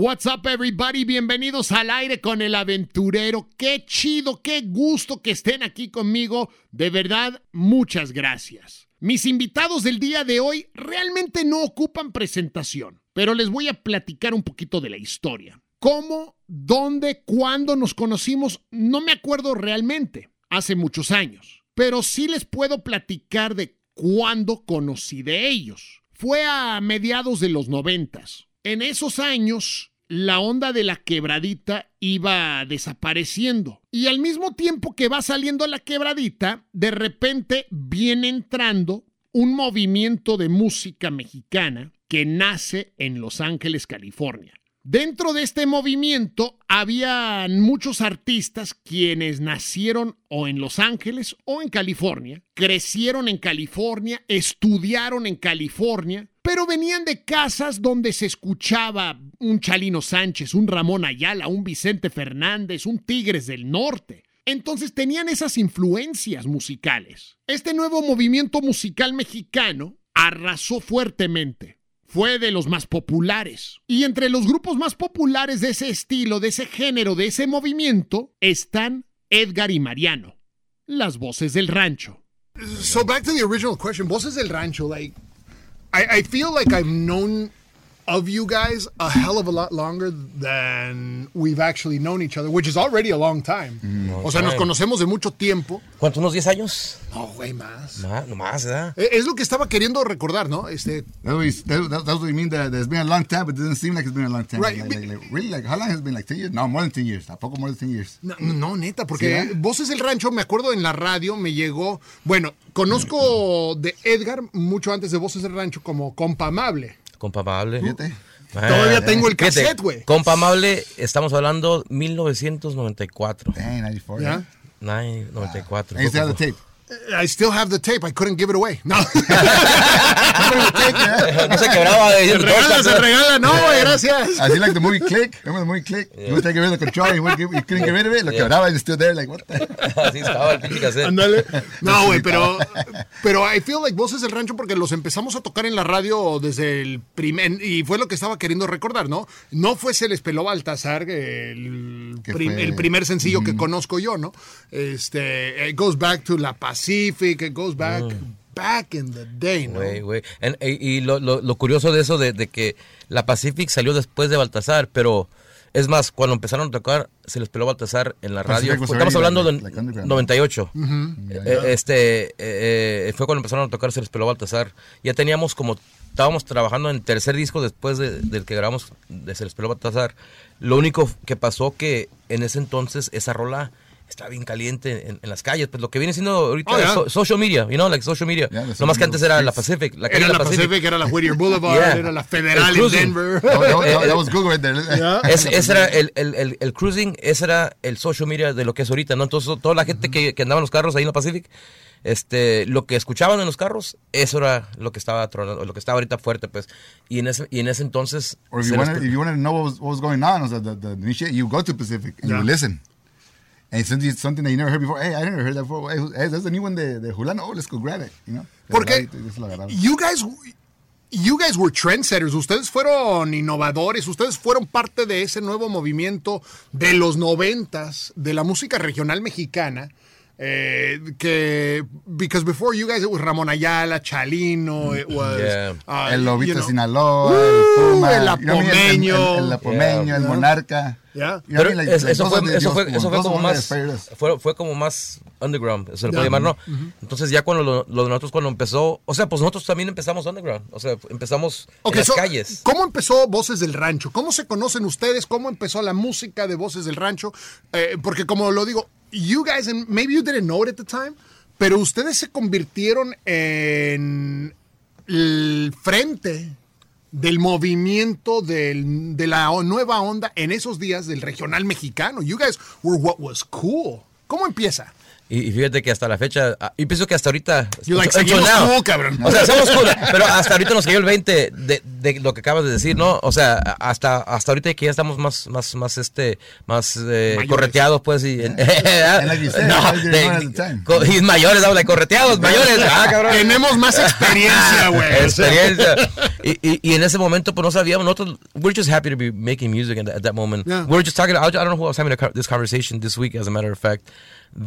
What's up everybody? Bienvenidos al aire con el aventurero. Qué chido, qué gusto que estén aquí conmigo. De verdad, muchas gracias. Mis invitados del día de hoy realmente no ocupan presentación, pero les voy a platicar un poquito de la historia. ¿Cómo, dónde, cuándo nos conocimos? No me acuerdo realmente, hace muchos años, pero sí les puedo platicar de cuándo conocí de ellos. Fue a mediados de los noventas. En esos años, la onda de la quebradita iba desapareciendo. Y al mismo tiempo que va saliendo la quebradita, de repente viene entrando un movimiento de música mexicana que nace en Los Ángeles, California. Dentro de este movimiento había muchos artistas quienes nacieron o en Los Ángeles o en California, crecieron en California, estudiaron en California, pero venían de casas donde se escuchaba un Chalino Sánchez, un Ramón Ayala, un Vicente Fernández, un Tigres del Norte. Entonces tenían esas influencias musicales. Este nuevo movimiento musical mexicano arrasó fuertemente fue de los más populares. Y entre los grupos más populares de ese estilo, de ese género, de ese movimiento, están Edgar y Mariano, las voces del rancho. So back to the original question, voces del rancho, like I, I feel like I've known of you guys a hell of a lot longer than we've actually known each other, which is already a long time. o sea, nos conocemos de mucho tiempo. ¿Cuántos? ¿Unos 10 años? No, güey, más. Más, no más, ¿verdad? Eh, Es lo que estaba queriendo recordar, ¿no? Este, That was, that, that, that's what you mean that it's been a long time, but it doesn't seem like it's been a long time. Right. Like, like, like, really, like, how long has it been? Like 10 years? No, more than 10 years. ¿A poco more than 10 years? no, no, neta, porque ¿Sí? Voces del Rancho, me acuerdo en la radio, me llegó. Bueno, conozco de Edgar mucho antes de Voces del Rancho como compa amable. Compa Amable. Fíjate. Ah, Todavía tengo el cassette, güey. Compa Amable, estamos hablando 1994. Dang, 94. ¿Ya? Nine, 94. I I still have the tape. I couldn't give it away. No. no se quebraba de se regala, se regala. No, güey, gracias. Así like the movie Click. Remember the movie Click? You would take away the control, you, give, you couldn't get rid of it. Lo quebraba and it's still there. Like, what the? Así estaba el pinche cassette. Ándale. No, güey, pero, pero I feel like Voces del Rancho porque los empezamos a tocar en la radio desde el primer... Y fue lo que estaba queriendo recordar, ¿no? No fue Se les peló Baltasar, el, prim- el primer sencillo que conozco yo, ¿no? Este, it goes back to La Pacific, it goes back, back in the day, ¿no? En- Y, y lo, lo- lo curioso de eso, de, de que la Pacific salió después de Baltasar, pero es más, cuando empezaron a tocar, se les peló Baltasar en la radio. Pacific Estamos hablando de like underground. 98. Eh, este, eh, eh, fue cuando empezaron a tocar, se les peló Baltasar. Ya teníamos como, estábamos trabajando en el tercer disco después de- del que grabamos de Se les peló Baltasar. Lo único que pasó que en ese entonces esa rola estaba bien caliente en, en las calles, pues lo que viene siendo ahorita Oh, yeah. so- social media, you know, like social media. Yeah, no más que antes era la. Pacific, la calle Era la Pacific, era la Whittier Boulevard, Yeah. era la Federal en. Denver. That, that, that, that was Google right there. Ese, ese era el, el, el, el cruising, ese era el social media de lo que es ahorita, ¿no? Entonces, toda la gente que, que andaba en los carros ahí en la Pacific, este, lo que escuchaban en los carros, eso era lo que estaba tronando, lo que estaba ahorita fuerte, pues. Y en ese, y en ese entonces... Or if you, wanted, if you wanted to know what was, what was going on, was the, the, the you go to Pacific and Yeah. you listen. And it's something, that you never heard before. Hey, I never heard that before. Hey, hey that's the new one de, de Julano. Oh, let's go grab it. You know? Porque you guys, you guys were trendsetters. Ustedes fueron innovadores. Ustedes fueron parte de ese nuevo movimiento de los noventas de la música regional mexicana. Eh, que because before you guys it was Ramón Ayala, Chalino, it was Yeah. uh, el Lobito you know, Sinaloa, el Puma, el? Apomeño. el, Apomeño, Yeah. el Monarca. Yeah. Pero mean? Like- es- eso, fue, eso, fue, eso fue como más fue, fue como más underground se le puede llamar no entonces ya cuando lo, lo de nosotros cuando empezó o sea pues nosotros también empezamos underground o sea empezamos en las so, calles ¿Cómo empezó Voces del Rancho? ¿Cómo se conocen ustedes? ¿Cómo empezó la música de Voces del Rancho? Eh, porque como lo digo, you guys, and maybe you didn't know it at the time, pero ustedes se convirtieron en el frente del movimiento del- de la nueva onda en esos días del regional mexicano. You guys were what was cool. ¿Cómo empieza? Y, fíjate que hasta la fecha, ah, y pienso que hasta ahorita. Like, seguimos cool, cabrón. O sea, somos cool, pero hasta ahorita nos cayó el 20 de, de lo que acabas de decir, ¿no? O sea, hasta hasta ahorita que ya estamos más más más este más eh, correteados pues y like you said, no, de- y mayores, habla de correteados, mayores, ah, cabrón. Tenemos más experiencia, güey. Experiencia. y, y, y en ese momento, pues no sabíamos. Nosotros, we're just happy to be making music at that, at that moment. Yeah. We were just talking. I don't know who I was having this conversation this week, as a matter of fact,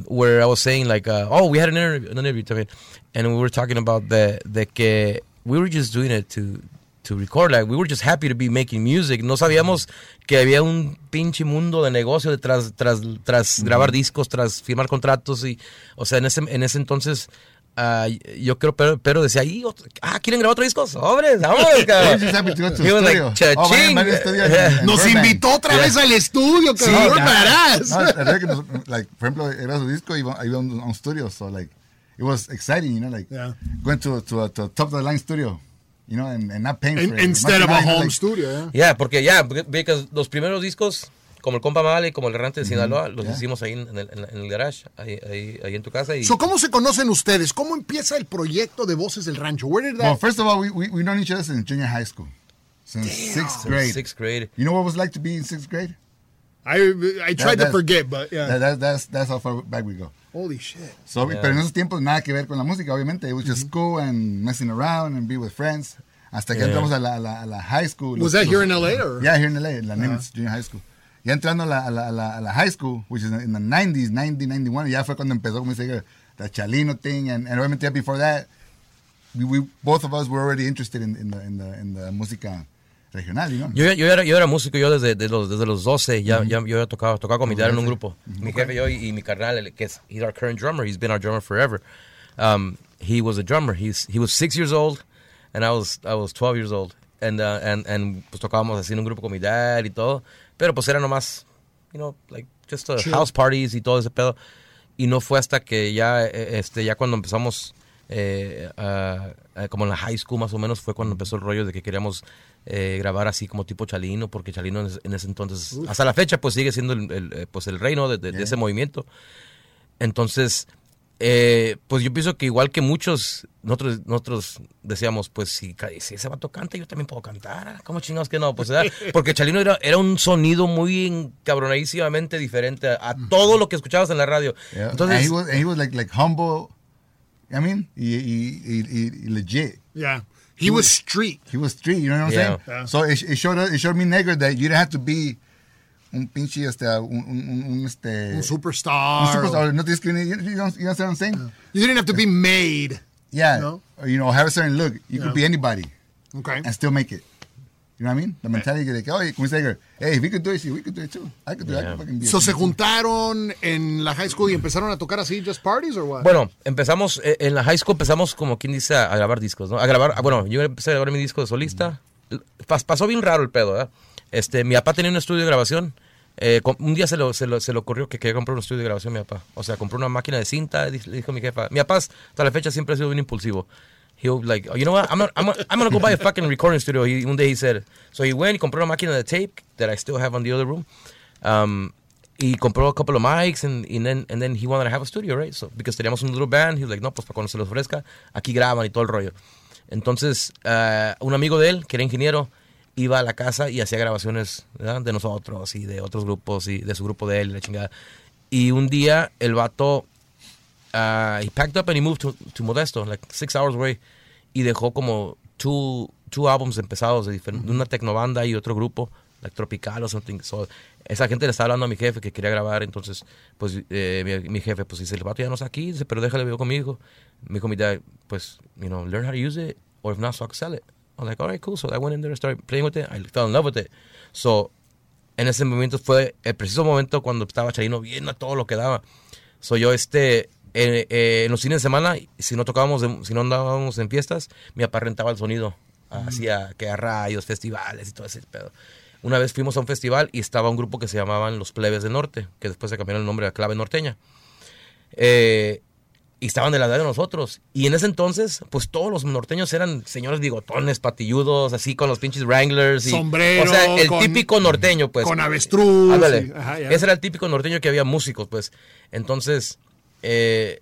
where I was saying like, uh, oh, we had an interview, an interview también, and we were talking about the the que we were just doing it to to record. Like we were just happy to be making music. No sabíamos que había un pinche mundo de negocio detrás, tras, tras grabar discos, tras firmar contratos y, o sea, en ese en ese entonces. Ah, yo creo, pero, pero decía, ahí, otro- ah, ¿quieren grabar otro disco? ¡Sobres! ¡Vámonos, He was cabrón! like. Oh, Nos invitó otra vez al estudio, Sí, cabrón, verás. No, que nos- like, por ejemplo, era su disco y iba, iba a un, un studio, so like, it was exciting, you know, like, Yeah. going to, to, a, to a top of the line studio, you know, and, and not paying In- for it. instead of a home like, studio, yeah. Porque ya, porque because los primeros discos, como el Compa Male y como el Errante de Sinaloa, los yeah. hicimos ahí en el, en, el garage, ahí, ahí, ahí en tu casa. Y, So, ¿Cómo se conocen ustedes? ¿Cómo empieza el proyecto de Voces del Rancho? Where did Well, that... first of all, we, we, we known each other since junior high school, since sixth grade. Sixth grade. You know what it was like to be in sixth grade? I, I tried to That- forget, but yeah. That, that, that's, that's how far back we go. Holy shit. So, Pero en esos tiempos nada que ver con la música, obviamente. It was just school and messing around and be with friends. Hasta que Yeah. entramos a la, a la, a la high school. Was Los- that here los- in LA or? Yeah, here in LA, la Nimitz Junior High School. Ya entrando a la, a la, a la, a la high school, which is in the 90s, 90, 91, ya fue cuando empezó, como dice, the Chalino thing. And, and obviamente ya before that, we, we, both of us were already interested in, in, the, in, the, in the música regional, you know? Yo, yo, era, yo era músico, yo desde, de los, desde los 12, ya, ya, yo tocado, tocaba con mi dad en un grupo. Mi jefe, yo y, y mi carnal, que es, he's our current drummer, he's been our drummer forever. Um, he was a drummer, he's, he was six years old, and I was, I was 12 years old. And, uh, and, and pues tocábamos así en un grupo con mi dad y todo, pero pues era nomás, you know, like, just uh, Chill. house parties y todo ese pedo. Y no fue hasta que ya, eh, este, ya cuando empezamos, eh, ah, como en la high school más o menos, fue cuando empezó el rollo de que queríamos eh, grabar así como tipo Chalino, porque Chalino en, ese- en ese entonces, hasta la fecha, pues sigue siendo el, el, eh, pues el reino de, de- de ese movimiento. Entonces, eh, pues yo pienso que igual que muchos, nosotros, nosotros decíamos, pues si, si ese vato canta, yo también puedo cantar. ¿Cómo chingados que no? Pues ¿verdad? porque Chalino era, era un sonido muy encabronadísimamente diferente a, a todo lo que escuchabas en la radio. Yeah. Entonces, and he was, and he was like, like humble, I mean, y, y, y, y- y legit. Yeah. He was street. He was street, you know what I'm Yeah. saying? Yeah. So it, it showed us- it showed me negro that you didn't have to be un pinche este un, un, un, este Un superstar. un superstar. No tienes que you, you, know, you know what I'm saying? You didn't have to be made. Yeah. No. Or, you know, have a certain look. You Yeah. could be anybody Okay. and still make it. You know what I mean? The mentality de que, oye, como dice hey, if we could do it, we could do it too. I could do it. I Yeah. could fucking be So, ¿se juntaron en la high school y empezaron a tocar así, just parties or what? Bueno, empezamos, eh, en la high school empezamos como quien dice a, grabar discos, ¿no? A grabar, ah, bueno, yo empecé a grabar mi disco de solista. Pas- pasó bien raro el pedo, ¿verdad? Este, mi papá tenía un estudio de grabación. eh, un día se, lo, se, lo, se le ocurrió que quería comprar un estudio de grabación mi papá. O sea, compró una máquina de cinta, le dijo mi jefa. Mi papá hasta la fecha siempre ha sido bien impulsivo. He'll like, oh, you know what, I'm gonna, I'm, I'm gonna go buy a fucking recording studio. He, un day he said, so he went y compró una máquina de tape that I still have on the other room. Um, y compró a couple of mics and, and then and then he wanted to have a studio, right? So because teníamos un little band, he was like, no, pues para cuando se los ofrezca, aquí graban y todo el rollo. Entonces, ah, un amigo de él, que era ingeniero, iba a la casa y hacía grabaciones ¿verdad? de nosotros y de otros grupos y de su grupo de él y la chingada. Y un día el vato, ah, he packed up and he moved to, to Modesto, like six hours away, y dejó como two, two albums empezados de, de una tecnobanda y otro grupo, like Tropical o something. So, esa gente le estaba hablando a mi jefe que quería grabar, entonces, pues, eh, mi, mi jefe, pues, dice, el vato ya no está aquí, dice, pero déjale, veo con mi hijo. Me dijo mi dad, pues, you know, learn how to use it, or if not, so I can sell it. I was like, all right, cool. So I went in there and started playing with it. I fell in love with it. So, en ese momento fue el preciso momento cuando estaba Chalino viendo todo lo que daba. So yo, este, eh, eh, en los fines de semana, si no tocábamos, si no andábamos en fiestas, mi papá rentaba el sonido. Hacía que a rayos, festivales y todo ese pedo. Una vez fuimos a un festival y estaba un grupo que se llamaban Los Plebes del Norte, que después se cambiaron el nombre a Clave Norteña. Eh, y estaban de la edad de nosotros. Y en ese entonces, pues todos los norteños eran señores bigotones, patilludos, así con los pinches Wranglers. Y, Sombrero, O sea, el con- típico norteño, pues. con avestruz, Ándale. y- ajá. Ese era el típico norteño que había músicos, pues. Entonces, eh,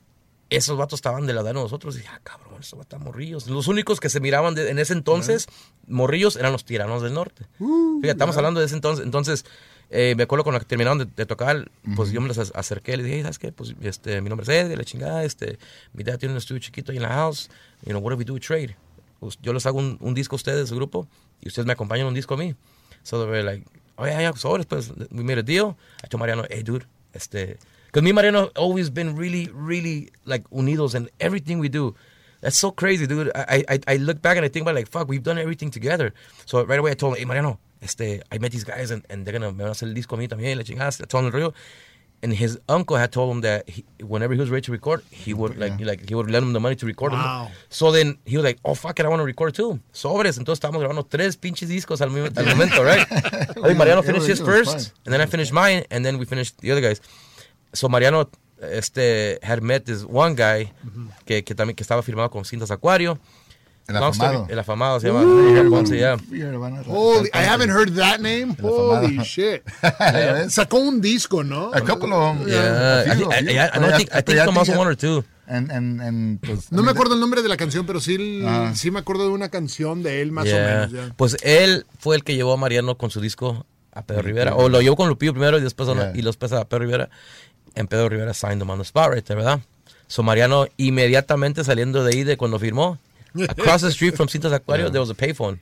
esos vatos estaban de la edad de nosotros. Y dije, ah, cabrón, estos vatos morrillos. Los únicos que se miraban de- en ese entonces, morrillos, eran los tiranos del norte. Fíjate, estamos hablando de ese entonces. Entonces, eh, me acuerdo cuando terminaron de, de tocar, pues yo me ac- acerqué, les dije, "Hey, ¿sabes qué? Pues este, mi nombre es Ed, de la chingada, este, mi dad tiene un estudio chiquito ahí en la house, you know, what if we do trade? Pues, yo les hago un, un disco a ustedes, el grupo, y ustedes me acompañan un disco a mí. So they were like, oh yeah, yeah, so después we made a deal. I told Mariano, hey dude, este, because me and Mariano always been really, really like unidos in everything we do. That's so crazy, dude. I, I, I look back and I think about like, fuck, we've done everything together. So right away I told him, hey Mariano, este, I met these guys and, and they're gonna, me van a hacer el disco a mí también, la chingada. I told him el rollo. And his uncle had told him that he, whenever he was ready to record, he would like, like he would lend him the money to record him. So then he was like, oh fuck it, I want to record too. Sobres. Entonces estábamos grabando tres pinches discos al, mismo- al momento, right? I think Mariano It finished his first, fun. and then I finished mine, and then we finished the other guys. So Mariano este, had met this one guy mm-hmm. que, que también que estaba firmado con Cintas Acuario. El Long story- afamado. El afamado se llama Ponce, yeah. Holy, I haven't heard that name. Holy shit. Yeah. Sacó un disco, ¿no? A couple of them. Yeah, a I, a I. I, think, I think tenía- one or two. And, and, and, pues, No I me acuerdo el nombre de la canción, pero sí, Ah. sí me acuerdo de una canción de él más Yeah. o menos. ya. Pues él fue el que llevó a Mariano con su disco a Pedro Rivera. O lo llevó con Lupillo primero y después, a- Yeah. y después a Pedro Rivera. En Pedro Rivera signed him on the spot right ¿verdad? So Mariano inmediatamente saliendo de ahí de cuando firmó, across the street from Cintas Acuario, there was a payphone.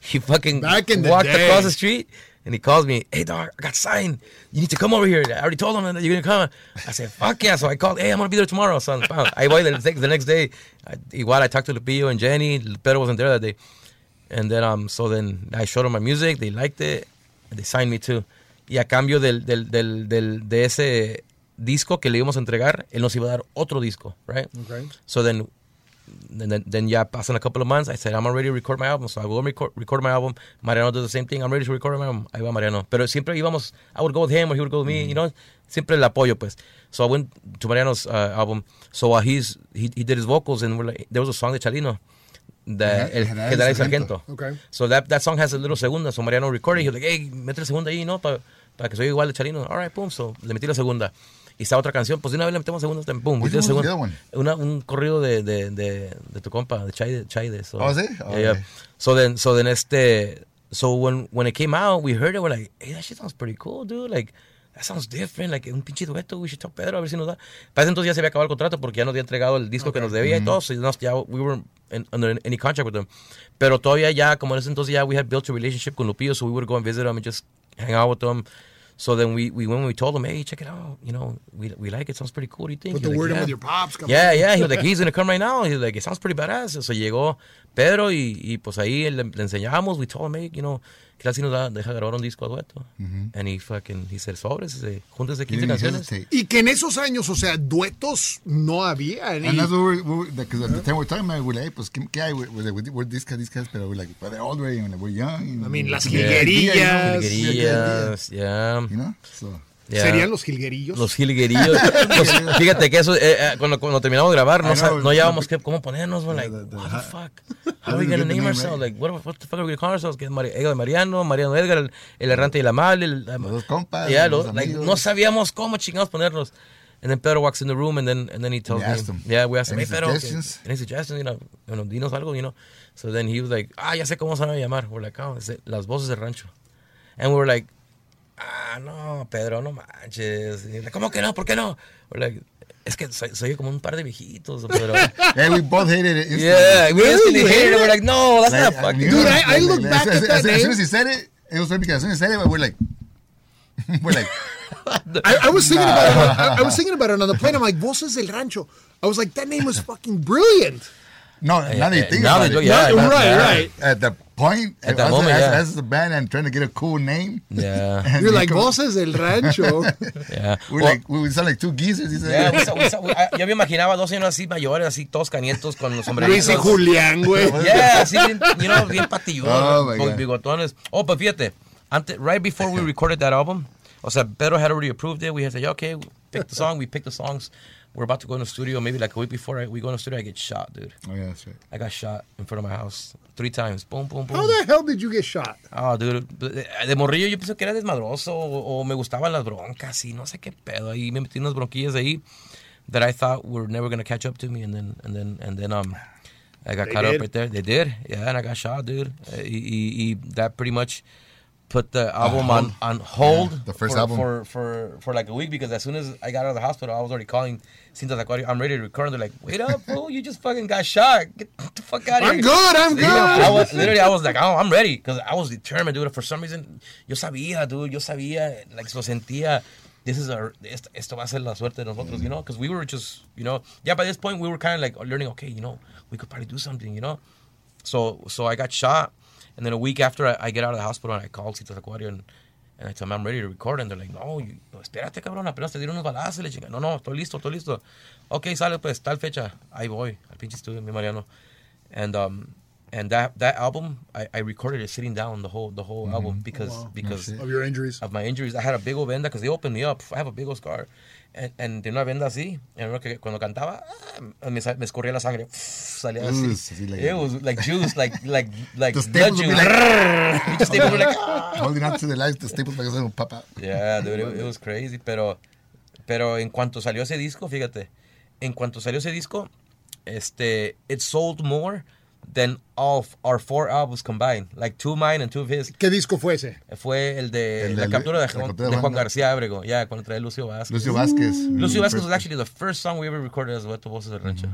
He fucking Back in walked day. across the street and he calls me, hey dog, I got signed. You need to come over here. I already told him that you're gonna come. I said, fuck yeah. So I called, hey, I'm gonna be there tomorrow. So I waited the next, day. I, igual I talked to Lupillo and Jenny. Pedro wasn't there that day. And then, um, so then I showed them my music. They liked it. And they signed me too. Y a cambio del, del, del, del, de ese disco que le íbamos a entregar, él nos iba a dar otro disco, right? Okay. So then, then, then, then yeah, passing a couple of months, I said, I'm ready to record my album. So I go record, record my album. Mariano does the same thing. I'm ready to record my album. Ahí va Mariano. Pero siempre íbamos, I would go with him or he would go with me, you know? Siempre el apoyo, pues. So I went to Mariano's uh, album. So uh, he's, he, he did his vocals and we're like, there was a song de Chalino. The, el General Sargento. Okay. So that, that song has a little segunda. So Mariano recorded. He was like, hey, mete la segunda ahí, ¿no? Para que soy igual de Chalino. All right, boom. So le metí la segunda. Y está otra canción. Pues de una vez le metemos the segunda. other one? Una, un corrido de, de, de, de tu compa, de Chai, Chai de so, Oh, sí? Yeah, Oh, yeah. okay. So then, so then este, so when, when it came out, we heard it, we're like, hey, that shit sounds pretty cool, dude. Like, that sounds different. Like, un pinche dueto, we should talk Pedro, a ver si nos da. Para ese entonces ya se había acabado el contrato porque ya nos había entregado el disco que nos debía y todo. So no, ya, we were in, under any contract with them. Pero todavía ya, como en ese entonces ya, we had built a relationship con Lupillo, so we would go and visit them and just hang out with them. So then we, we went and we told him, hey, check it out. You know, we, we like it. Sounds pretty cool. What do you think? Put the like, word in "Yeah." with your pops. come Yeah, on. yeah. He was like, he's gonna come right now. He was like, it sounds pretty badass. So llegó Pedro y, y pues ahí le, le enseñamos. We told him, hey, you know, que tal si nos da, deja grabar un disco a dueto. And he fucking, he said, sobres, júntese You 15 didn't canciones. hesitate. Y que en esos años, o sea, duetos no había. And that's what we're, we're because at the time we're talking about, we're like, pues, ¿qué, qué hay? We're, we're, pero like, but they're and we're young. I mean, las Yeah. Jilguerillas. You know, so. Yeah. ¿Serían los jilguerillos? Los jilguerillos. Pues, fíjate que eso, eh, eh, cuando, cuando terminamos de grabar, no, know, no llevábamos qué, cómo ponernos. We're like, what the fuck? How are we get the name ourselves? Like, what, what the fuck are we gonna call ourselves? Que es de Mariano, Mariano Edgar, el, el errante y el amable. El, Los dos compas, Yeah, los lo- like, no sabíamos cómo chingados ponernos. And then Pedro walks in the room and then and then he tells me, him, yeah, we asked him, "Any hey, Pedro, okay, suggestions?" any suggestions? You know, you know, dinos algo, you know. So then he was like, ah, ya sé cómo se van a llamar. We're like, oh, de- las voces del rancho. And we were like, ah, no, Pedro, no manches. ¿Cómo que no? ¿Por qué no? We're like, es que soy, soy como un par de viejitos, pero... Hey, we both hated it. instantly. yeah, we instantly Really? hated it. We're like, no, that's Like, not fucking... Dude. I- I look back as, at that as, as soon name. as he said it, it was funny because as soon as he said it, we're like, we're like, I, I was thinking about it. I, I was thinking about it on the plane. I'm like, Voces del Rancho. I was like, that name was fucking brilliant. no, now that you eh, think now about that it. yeah, right, yeah. right. At the point, At that as, moment, as, yeah. as the band and trying to get a cool name. Yeah, and You're like, come- Voces del Rancho. We're yeah. Well, like, we sound like two geezers. He said, yeah, we we we- I- yo me imaginaba dos señores así mayores, así todos canientos con los Luis sombreritos. y Julián, güey. Yeah, así bien, you know, bien patilludos, Oh, my con God. bigotones. Oh, but fíjate, antes, right before we recorded that album, o sea, Pedro had already approved it. We had said, yeah, okay, pick the song. We picked the songs. We're about to go in the studio. Maybe like a week before I, we go in the studio, I get shot, dude. oh, yeah, that's right. I got shot in front of my house three times. Boom, boom, boom. How the hell did you get shot? Oh, dude, de, morrillo yo pienso que era desmadroso o, o me gustaban las broncas y no sé qué pedo. Ahí me metí unas bronquillas ahí that I thought were never gonna catch up to me, and then and then and then um, I got They caught did? up right there. They did, yeah, and I got shot, dude. Uh, he, he, he, that pretty much put the album on on hold. Yeah, the first for, album. for for for like a week because as soon as I got out of the hospital, I was already calling Cintas Acuario. I'm ready to record. And they're like, "Wait up, fool! You just fucking got shot. Get the fuck out of I'm here." good. I'm good. I was literally, I was like, oh, I'm ready, because I was determined, dude. For some reason, yo sabía, dude, yo sabía, like, lo sentía. This is a, esto, esto va a ser la suerte de nosotros, you know, because we were just, you know, yeah. By this point, we were kind of like learning, okay, you know, we could probably do something, you know. So, so I got shot, and then a week after I, I get out of the hospital, and I called Cintas Acuario, and, and I tell them I'm ready to record, and they're like, no, you, no, espérate, cabrón, apenas te dieron unos balazos, le chingan. No, no, estoy listo, estoy listo. Ok, sale pues, tal fecha, ahí voy, al pinche estudio, mi Mariano. And um, and that that album, I, I recorded it sitting down the whole the whole album because because Of your injuries. of my injuries. I had a big old venda because they opened me up. I have a big old scar. And, and tenía una venda así. Que cuando cantaba, ah, me, me escorría la sangre. Salía así. Así, like- it was like juice, like like like The blood staples juice. like- Pinche staples were like. Holding on to the lights, the staples like pop out. Yeah, dude, it, it was crazy. Pero, pero en cuanto salió ese disco, fíjate, en cuanto salió ese disco, este, it sold more than all of our four albums combined. Like two of mine and two of his. ¿Qué disco fue ese? Fue el de El la captura de, la Juan- de García Ábrego. Yeah, cuando trae Lucio Vázquez. Lucio Vasquez. Lucio Vázquez was actually the first song we ever recorded as Dueto Voces del Rancho.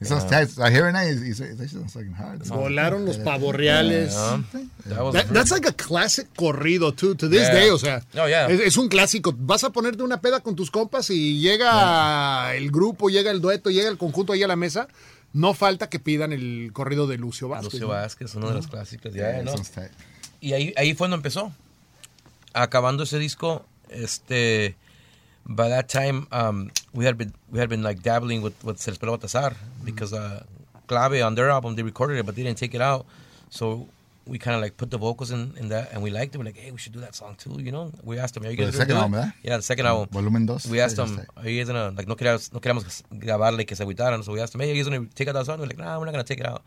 It sounds tight. I hear it now. It's, it's, it's actually fucking hard. Volaron los pavorreales. Yeah, that was That- that's like a classic corrido, too, to this Yeah. day, o sea. Oh, yeah. es, es un clásico. Vas a ponerte una peda con tus compas y llega el grupo, llega el dueto, llega el conjunto ahí a la mesa. No falta que pidan el corrido de Lucio Vázquez. Lucio. Vázquez, uno de los clásicos. No. Y ahí, ahí fue cuando empezó. Acabando ese disco, este, by that time, um, we had been we had been like dabbling with with Peló Baltasar because uh, Clave on their album they recorded it but they didn't take it out, so we kind of like put the vocals in, in that and we liked it. We're like, hey, we should do that song too, you know? We asked them, are you For guys the gonna second do it? album, ¿verdad? Yeah, the second album. Volumen dos. We asked Yeah, them, are you guys gonna like no queríamos no queríamos grabarle que se agüitaran, so we asked them, hey, are you guys gonna take out that song? They're like, nah, we're not gonna take it out.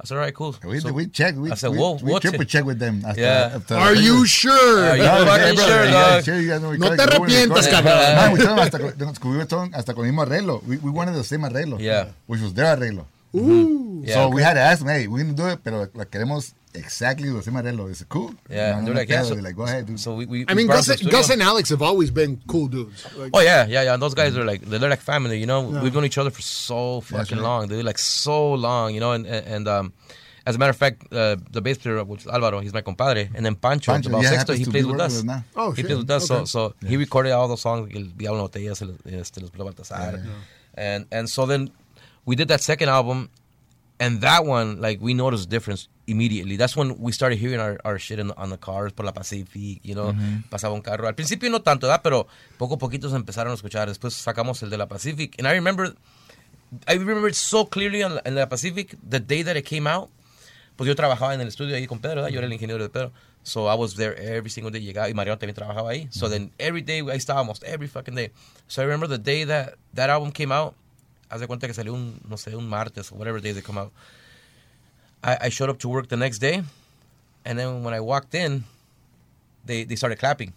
I said, all right, cool. We, So- we check. We, I said, whoa, we what's triple check with them. After, Yeah. after Are you sure? Are you No, fucking yeah, sure, yeah, dog? sure, you guys know we No call te it, go and arrepientas, record it. cabrón. Man, we told them hasta, con- nos descubrimos todo hasta con el mismo arreglo. We, we wanted the same arreglo. Yeah. Which was their arreglo. Yeah, so okay. we had to ask them, hey, we can do it, pero la queremos exactly the same arreglo. Is it cool? Yeah, No, and no, they're no like, yeah. So, They're like, go ahead, dude. So we, we I mean, Gus, them to the Gus and Alex have always been cool dudes. Like, Oh yeah, yeah, yeah. And those guys are like they're like family, you know. We've known each other for so fucking right. long, dude. Like so long, you know. And and, and um, as a matter of fact, uh, the bass player, which is Alvaro, he's my compadre, and then Pancho, Pancho, about yeah, sexto, he plays with us. with us. Oh, he shit. plays with us. Okay. So so he recorded all those songs. El Diablo No Te Lleves, el- este, Los Peló Baltasar. And and so then we did that second album, and that one like we noticed a difference immediately. That's when we started hearing our, our shit in the, on the cars por la Pacific, you know, mm-hmm. pasaba un carro. Al principio no tanto, ¿verdad? Pero poco a poquito se empezaron a escuchar. Después sacamos el de la Pacific, and I remember, I remember it so clearly on, en la Pacific the day that it came out. Pues yo trabajaba en el estudio ahí con Pedro, ¿verdad? Yo era el ingeniero de Pedro. So I was there every single day. Llegaba y Mariano también trabajaba ahí. So mm-hmm. then every day I estaba almost every fucking day. So I remember the day that that album came out. Haz de cuenta que salió un, no sé, un martes or whatever day they come out. I, I showed up to work the next day, and then when I walked in, they they started clapping.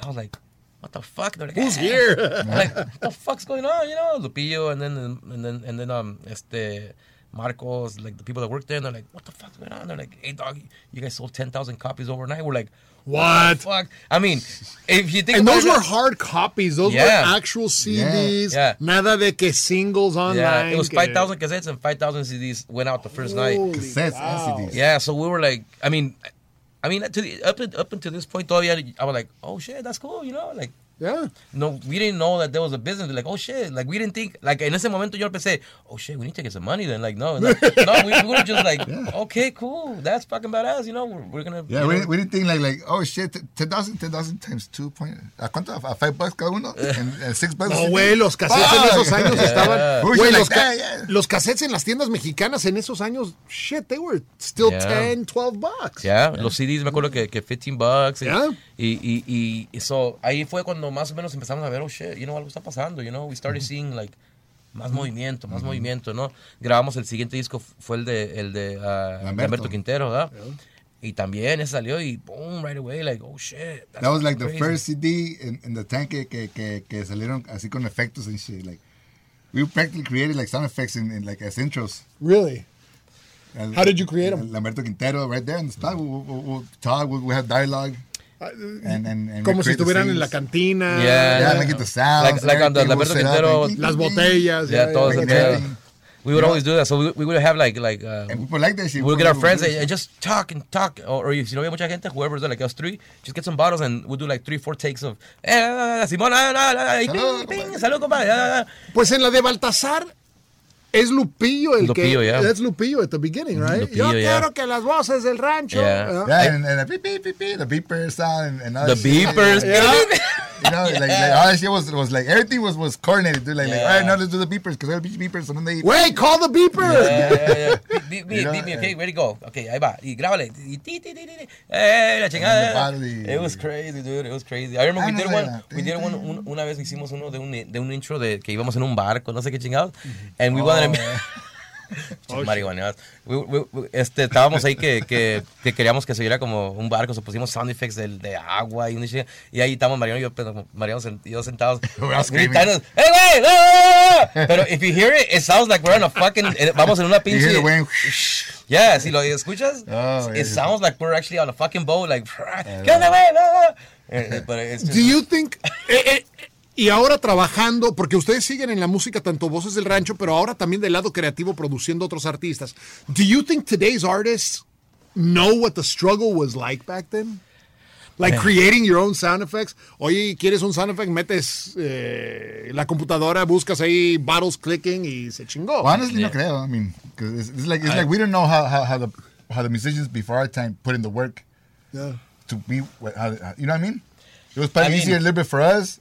I was like, "What the fuck?" They're like, Who's "Ah." here? Like, "What the fuck's going on?" You know, Lupillo, and then and then and then um este Marcos, like the people that work there, and they're like, "What the fuck's going on?" They're like, "Hey dog, you guys sold ten thousand copies overnight." We're like, What? the fuck?" I mean, if you think And about those it, were hard copies. Those Yeah. were actual CDs. Yeah. Nada de que singles online. yeah, it was five thousand cassettes and five thousand CDs went out the first night. Cassettes, wow. LCDs. Yeah, so we were like, I mean, I mean, to the, up up until this point, todavía, I was like, oh shit, that's cool, you know, like. Yeah. No, we didn't know that there was a business. Like, oh shit, like we didn't think. Like en ese momento yo pensé, oh shit, we need to get some money then. Like no, no, no we, we were just like, okay, cool, that's fucking badass. You know, we're, we're gonna. Yeah, you we, we didn't think like, like oh shit, 10,000 10,000 times 2 point. ¿A cuánto? ¿A 5 bucks cada uno? ¿En, en 6 bucks? No, güey, los cassettes en esos años estaban. Who's Güey, like los, ca- that, yeah. los cassettes en las tiendas mexicanas en esos años, shit, they were still Yeah. 10, 12 bucks. Yeah, los CDs me acuerdo que, que 15 bucks. Yeah. Y, y, y, y so, ahí fue cuando más o menos empezamos a ver, oh shit, you know, algo está pasando, you know, we started seeing like más movimiento, más movimiento, ¿no? Grabamos el siguiente disco, fue el de, el de Lamberto. Lamberto Quintero, ¿verdad? Y también ese salió y boom, right away, like, oh shit. that's That was like the crazy. first CD in, in the tanque que, que, que salieron así con efectos and shit. Like, we practically created like sound effects in, in like as intros. Really? El- How did you create 'em? Lamberto Quintero, right there in the spot. We, we, we, we'll talk, we, we have dialogue. And, and, and Como we si estuvieran en la cantina. Yeah. Yeah, make it the sounds. Like- like on the Quintero- Las botellas. Yeah, it pedo. everything. We would You know- always do that. So we, we would have like, like, uh, And people like that shit. we'll get our We- friends we- and just talk and talk. Or, or if you know, hay mucha gente, whoever's there, like us three, just get some bottles and we'll do like three, four takes of, eh, Simón, ah, ah, ah, y ping, ping, salud, compadre. ah, ah. Pues en la de Baltasar es Lupillo el Lupillo, que. yeah. That's Lupillo at the beginning, right? Lupillo, Yo yeah. quiero que las voces del rancho. Yeah. Uh, Yeah, and, and the beep, beep, beep, beep, the beeper sound and, and all The that shit. beepers. Yeah. You know, like, like all that shit was, was like, everything was, was coordinated, dude. Like, like, Yeah. all right, now let's do the beepers, because all the beepers, son donde Wait, call the beeper. Yeah, yeah, yeah. Beep, beep, You know, beep me, okay, ready, go. Okay, ahí va. Y grábale. Y ti, ti, ti, ti, ti. Eh, la chingada. It was crazy, dude. It was crazy. I remember Ah, we did one, we did one, un- una vez hicimos uno de un, de un intro de que íbamos en un barco, no sé qué chingados. And we wanted to... Marihuaneadas. We- we- we- este, estábamos ahí que, que, que queríamos que se viera como un barco, so pusimos sound effects del, de agua y un. Y ahí estábamos Mariano y yo, pero Mariano sen- y yo sentados. Gritando, ¡Hey, güey! no". Pero if you hear it, it sounds like we're in a fucking... eh, Vamos en una pinche... Yeah, si lo escuchas, Oh, it sounds like we're actually on a fucking boat, like, ¿qué onda, güey? No, no". Eh, eh, Do you think... eh, eh, y ahora trabajando, porque ustedes siguen en la música tanto Voces del Rancho, pero ahora también del lado creativo produciendo otros artistas. Do you think today's artists know what the struggle was like back then? Like creating your own sound effects. Oye, ¿quieres un sound effect? Metes eh, la computadora, buscas ahí bottles clicking y se chingó. Well, honestly, no creo. I mean, 'cause it's, it's like it's like we don't know how, how, how the how the musicians before our time put in the work Yeah. to be how- you know what I mean. It was probably I mean- easier a little bit for us,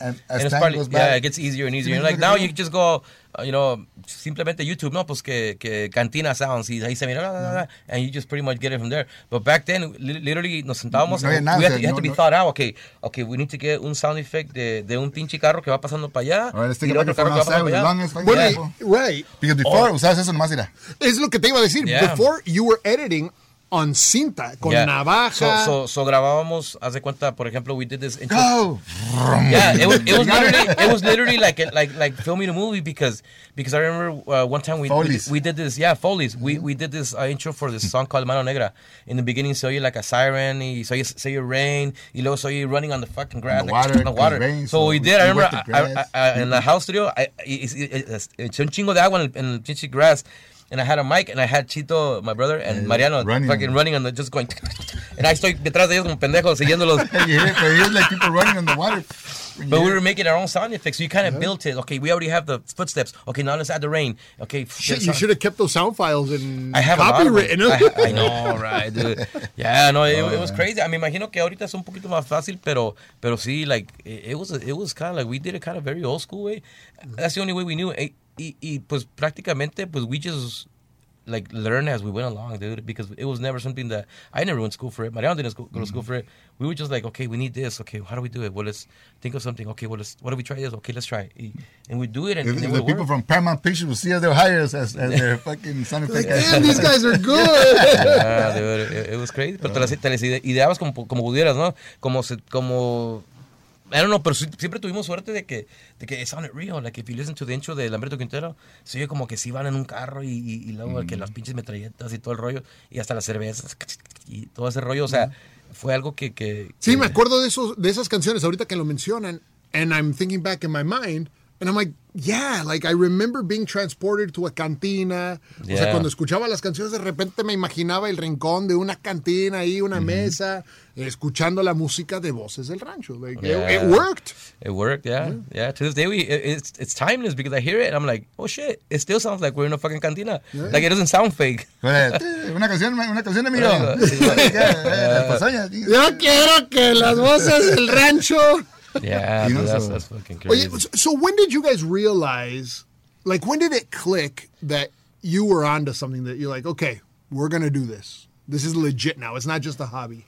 and as and it's time probably, goes by, yeah, it gets easier and easier. Sí, like now you just go, uh, you know, simplemente YouTube, no, pues que, que Cantina Sounds y ahí se mira, and you just pretty much get it from there. But back then, li- literally nos sentábamos, No había and nada, we had, to, sea, it had to be no- thought out. Okay, okay, we need to get un sound effect de, de un pinche carro que va pasando para allá. All right, let's y take el a otro microphone carro que va outside with the pasando longest para fucking allá. Right. Because before usabas eso nomás era. Es lo que te iba a decir. Yeah. Before you were editing on cinta, con Yeah. navaja. So, so, so grabábamos, haz de cuenta, por ejemplo, we did this intro. Go. Yeah, it was, it was literally it was literally like like like filming a movie because because I remember uh, one time we, we did, we did this yeah Foley's we we did this uh, intro for this song called Mano Negra. In the beginning, saw you like a siren, y saw you saw you rain, y luego saw you running on the fucking grass, the like, water, on the water. rain, so, so we did. I remember I, I. I, in the house studio, I, it's un chingo de agua en el, en el pinche grass. And I had a mic, and I had Chito, my brother, and Yeah, Mariano running. fucking running on the, just going. And I estoy detrás de ellos como pendejo, siguiéndolos. but it's like people running on the water. But we were making our own sound effects, so you kind of built it. Okay, we already have the footsteps. Okay, now let's add the rain. Okay, Shit, you should have kept those sound files in I have of them. I, I know, right, dude. Yeah, no, it, it was oh, crazy. I me imagino que ahorita es un poquito más fácil, pero, pero sí, like, it, it was, it was kind of like, we did it kind of very old school way. That's the only way we knew. it. Y, y pues prácticamente, pues we just, like, learn as we went along, dude, because it was never something that, I never went to school for it. Mariano didn't go, go to school for it. We were just like, okay, we need this. Okay, how do we do it? Well, let's think of something. Okay, well, let's, what do we try this? Okay, let's try it. And we do it, and, If, and it if the people work. from Paramount Pictures will see us, they'll hire us as, as their fucking sound effect. Damn, these guys are good. Ah, dude, it, it was crazy. Pero te las, te las ide- ideabas como, como pudieras, ¿no? Como, se, como... I don't know, pero sí- siempre tuvimos suerte de que, de que it sounded real. Like, if you listen to the intro de Lamberto Quintero, se oye como que sí van en un carro y, y, y luego que las pinches metralletas y todo el rollo, y hasta las cervezas y todo ese rollo. O sea, fue algo que... que Sí, que- me acuerdo de, esos, de esas canciones ahorita que lo mencionan. And I'm thinking back in my mind. And I'm like, yeah, like I remember being transported to a cantina. O sea, Yeah. cuando escuchaba las canciones, de repente me imaginaba el rincón de una cantina ahí, una mesa, escuchando la música de voces del rancho. Like, it- Yeah. it, worked. It worked, yeah, yeah. To this day, we it, it's it's timeless because I hear it and I'm like, oh shit, it still sounds like we're in a fucking cantina. Like it doesn't sound fake. Eh, una canción, una canción, amigo. Sí. Eh, yeah. Yo quiero que las voces del rancho. Yeah, You know, that's, so- that's fucking Oye, crazy. so- so when did you guys realize, like, when did it click that you were onto something that you're like, okay, we're gonna do this. This is legit now. It's not just a hobby.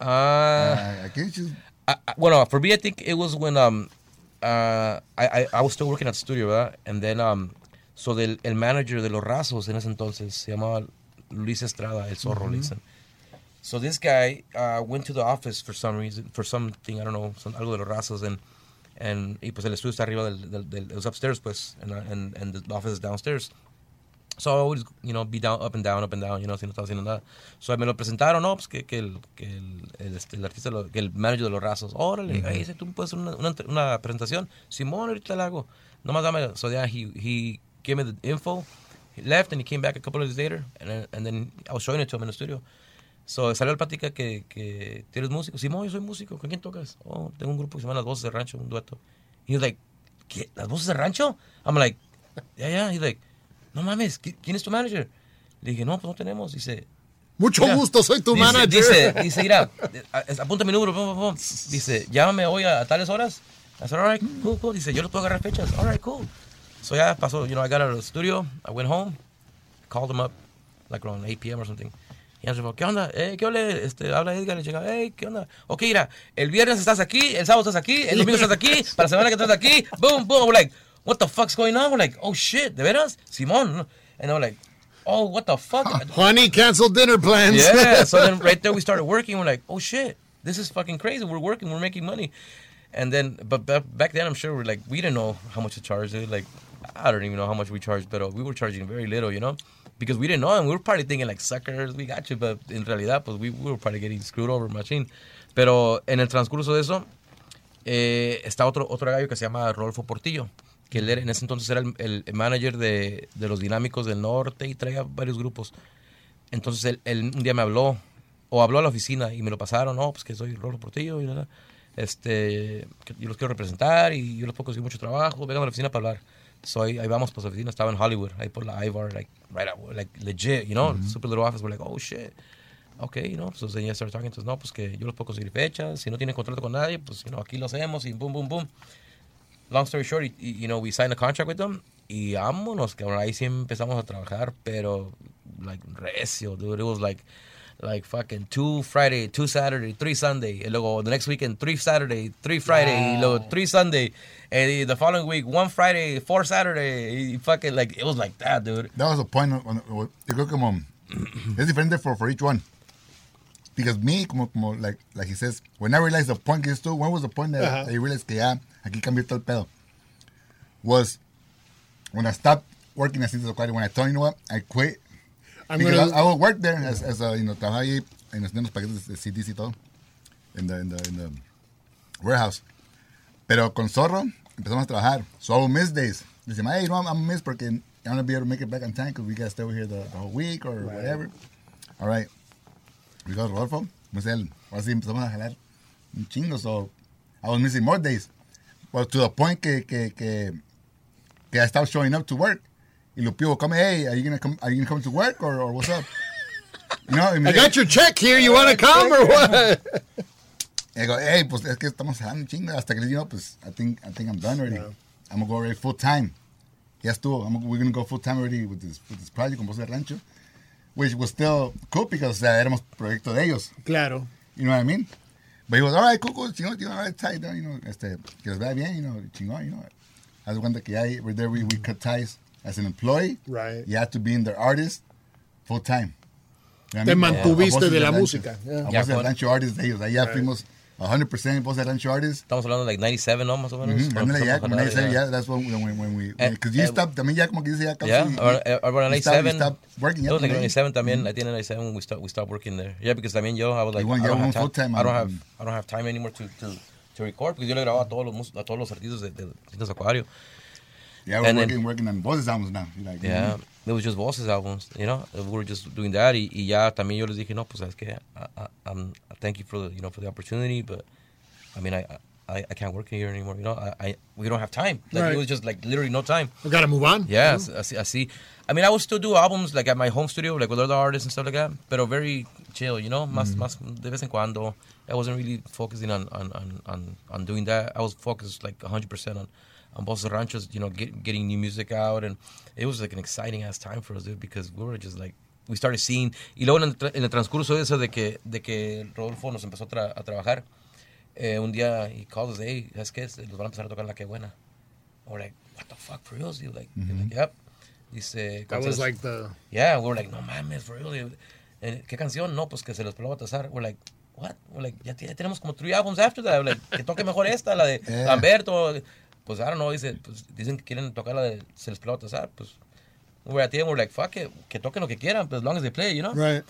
Uh, I, I can't just. I, I- well, no, for me, I think it was when um, uh, I, I I was still working at the studio, ¿verdad? And then um, so del el manager de los Razos en ese entonces se llamaba Luis Estrada, el zorro, le dicen. So this guy uh, went to the office for some reason, for something, I don't know, some, algo de los Razos, and, and y pues el estudio está arriba del, del, del, it was upstairs, pues, and, uh, and, and the office is downstairs. So I always, you know, be down, up and down, up and down, you know, si no estaba haciendo nada. So me lo presentaron, no, pues que, que, el, que el, el, este, el artista, lo- que el manager de los rasos, órale, ahí dice, tú puedes hacer una, una, una presentación. Simón, ahorita la hago. Nomás dame, so yeah, he, he gave me the info, he left and he came back a couple of days later, and then, and then I was showing it to him in the studio. So salió la plática que, que tú eres músico. Simón, yo soy músico. ¿Con quién tocas? Oh, tengo un grupo que se llama Las Voces de Rancho, un dueto. He was like, ¿qué? ¿Las Voces de Rancho? I'm like, yeah, yeah. He's like, no mames, ¿qui- ¿quién es tu manager? Le dije, no, pues no tenemos. Dice, Mucho Mira, gusto, soy tu dice, manager. Dice, dice, mira, a- apunta mi número, pum, pum, pum. Dice, llámame hoy a, a tales horas. I said, all right, cool, cool. Dice, yo les puedo agarrar fechas. All right, cool. So ya pasó, you know, I got out of the studio, I went home, called him up, like around 8 p.m. or something. Y phone, ¿qué onda? Eh, ¿qué onda? Este, habla Edgar, le llega, hey, ¿qué onda? Ok, mira, el viernes estás aquí, el sábado estás aquí, el domingo estás aquí, para la semana que estás aquí, boom, boom. Like, what the fuck's going on? We're like, oh shit, ¿de veras? Simón. And we're like, oh, what the fuck? Honey, cancel dinner plans. Yeah. So then right there we started working. We're like, oh shit, this is fucking crazy. We're working. We're making money. And then, but back then, I'm sure we're like, we didn't know how much to charge. Dude. Like, I don't even know how much we charged, but we were charging very little, you know, because we didn't know, and we were probably thinking like, suckers, we got you, but in realidad, pues we, we were probably getting screwed over, machine. Pero en el transcurso de eso, eh, está otro, otro gallo que se llama Rodolfo Portillo, que él era- en ese entonces era el, el manager de, de los dinámicos del norte y traía varios grupos. Entonces él, él un día me habló, o habló a la oficina y me lo pasaron, no, pues que soy Rodolfo Portillo y nada. Este, que yo los quiero representar y yo les puedo conseguir mucho trabajo, vengan a la oficina para hablar. Soy, ahí vamos por su oficina, estaba en Hollywood, ahí por la Ivar, like, right out, like, legit, you know, super little office, we're like, oh shit. Okay, you know, so then you start talking, entonces, no, pues que yo los puedo conseguir fechas, si no tienen contrato con nadie, pues, you know, aquí lo hacemos y boom, boom, boom. Long story short, y- y, you know, we signed a contract with them y vámonos, que ahí sí empezamos a trabajar, pero, like, recio, dude, it was like, like fucking two Friday, two Saturday, three Sunday, y luego the next weekend, three Saturday, three Friday, y luego three Sunday, and the following week, one Friday, four Saturday, y fucking, like, it was like that, dude. That was the point. on- on- on- yo creo como es diferente for, for each one. Because me, como, como like, like he says, when I realized the point que esto, when was the point that, Ajá. that you realized que ya aquí cambió todo el pedo? Was when I stopped working at Cintas Acuario, when I told you know what, I quit. I'm because gonna- I, I would work there as, as a, you know, trabajaba ahí en los, en los paquetes de CDs y todo, in the, in the, in the warehouse. Pero con Zorro empezamos a trabajar. So I would miss days. Dice, hey, you know, I'm, I'm miss porque I'm to be able to make it back on time because we got to stay over here the, the whole week or whatever. All right. We got Rodolfo. Pues él, ahora sí empezamos a jalar un chingo. So I was missing more days. Well, to the point que, que, que, que I stopped showing up to work. Y Lupillo would come, hey, are you going to come, are you gonna come to work or, or what's up? You know, I got your check here. You want to come or what? I go, hey, pues es que estamos jalando chingo. Hasta que digo, pues, I think, I think I'm done already. I'm gonna go already full time. Yes, estuvo. I'm, we're gonna go full time already with this, with this project con Voz del Rancho. Which was still cool because, sea, éramos proyecto de ellos. Claro. You know what I mean? But he was, all right, cool, cool, chingón, chingón, all right, tight, you know, este, que les vaya bien, you know, chingón, you know. Haz de cuenta que ya, we're there, we, we cut ties as an employee. Right. You have to be in their artist full time. You know what I Te mantuviste de la música. Rancho. Yeah. A Ya Voces del Rancho artist de ellos. Ahí ya fuimos 100% Voces del Rancho artist. Estamos hablando de like 97, ¿no? Más o menos. Mm-hmm. Cuando Ándale, ya, empezamos a como jalar, 97, ya. yeah, that's when, when, when we, Eh, because you eh, stopped, también ya como que dice ya casi. Yeah, you- around, uh, around you stopped- 97. you stopped working, It yeah, was like también. 97 también. I think in 97 we start we stopped working there. Yeah, because también yo I was like I don't have time. full-time I don't have I don't have time anymore to to, to record because yo le grababa a todos los a todos los artistas de, de Acuario. Yeah, we're and then- working, working on Voces albums now. Like, Yeah, mhm. It was just Voces albums, you know. We were just doing that y, y ya también yo les dije, no, pues es que I, I, I'm thank you for the, you know, for the opportunity, but I mean, I I, I can't work here anymore, you know. I, I we don't have time. Like Right. it was just like literally no time. We gotta move on. Yeah, así, así. I see. I mean, I would still do albums like at my home studio, like with other artists and stuff like that, But very chill, you know, más, mm-hmm. más de vez en cuando. I wasn't really focusing on on, on, on, on doing that. I was focused like 100% on on Voces Ranchos, you know, get, getting new music out, and it was like an exciting ass time for us, dude, because we were just like we started seeing. Y luego en el, en el transcurso de eso de que de que Rodolfo nos empezó a, tra- a trabajar, eh, un día he called us, hey, ¿sabes qué? Los van a empezar a tocar la que buena. We're like, what the fuck, for real? Like, they're like, yep. Dice, That was "Cancel- like the yeah, we were like, no mames, for real. Eh, ¿Qué canción? No, pues que se los peló Baltasar. We're like, what? We're like, ya, ya tenemos como three albums after that. We're like, que toque mejor esta, la de Yeah. Lamberto. Pues I don't know, dice, pues, dicen que quieren tocar la de se les peló Baltasar. Pues, we're at the end, we're like, fuck it, que toquen lo que quieran, but as long as they play, you know? Right.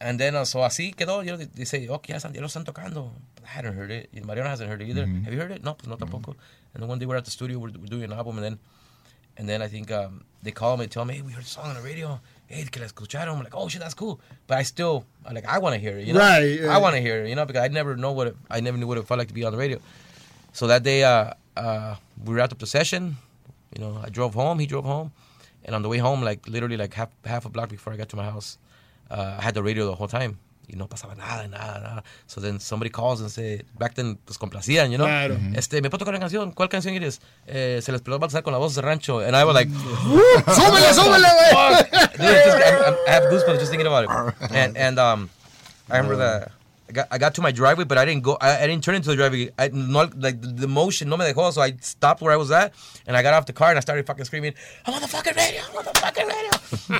And then, uh, so así quedó. You know, dice, oh, que ya, están- ya lo están tocando. But I hadn't heard it. Y Mariano hasn't heard it either. Have you heard it? No, pues no tampoco. And then one day we're at the studio, we're, we're doing an album, and then, and then I think um, they call me, tell me, hey, we heard a song on the radio. Hey, que la escucharon. I'm like, oh shit, that's cool. But I still, I'm like, I want to hear it. You know? Right, yeah. I want to hear it. You know, because I never know what it, I never knew what it felt like to be on the radio. So that day, uh, uh, we wrapped up the session. You know, I drove home. He drove home, and on the way home, like literally like half half a block before I got to my house, uh, I had the radio the whole time. You no pasaba nada, nada, nada. So then somebody calls and say, back then, pues complacían, you know. Claro. Este, ¿me puedo tocar una canción? ¿Cuál canción eres? Eh, se les peló Baltasar con la voz de rancho. And I was like, ¡Súbele, súbele, güey! Dude, it's just, I'm, I'm, I have goosebumps just thinking about it. And and um, I remember that I got, I got to my driveway, but I didn't go. I, I didn't turn into the driveway. I not like the, the motion no me dejó, so I stopped where I was at, and I got off the car and I started fucking screaming, "I'm on the fucking radio! I'm on the fucking radio!"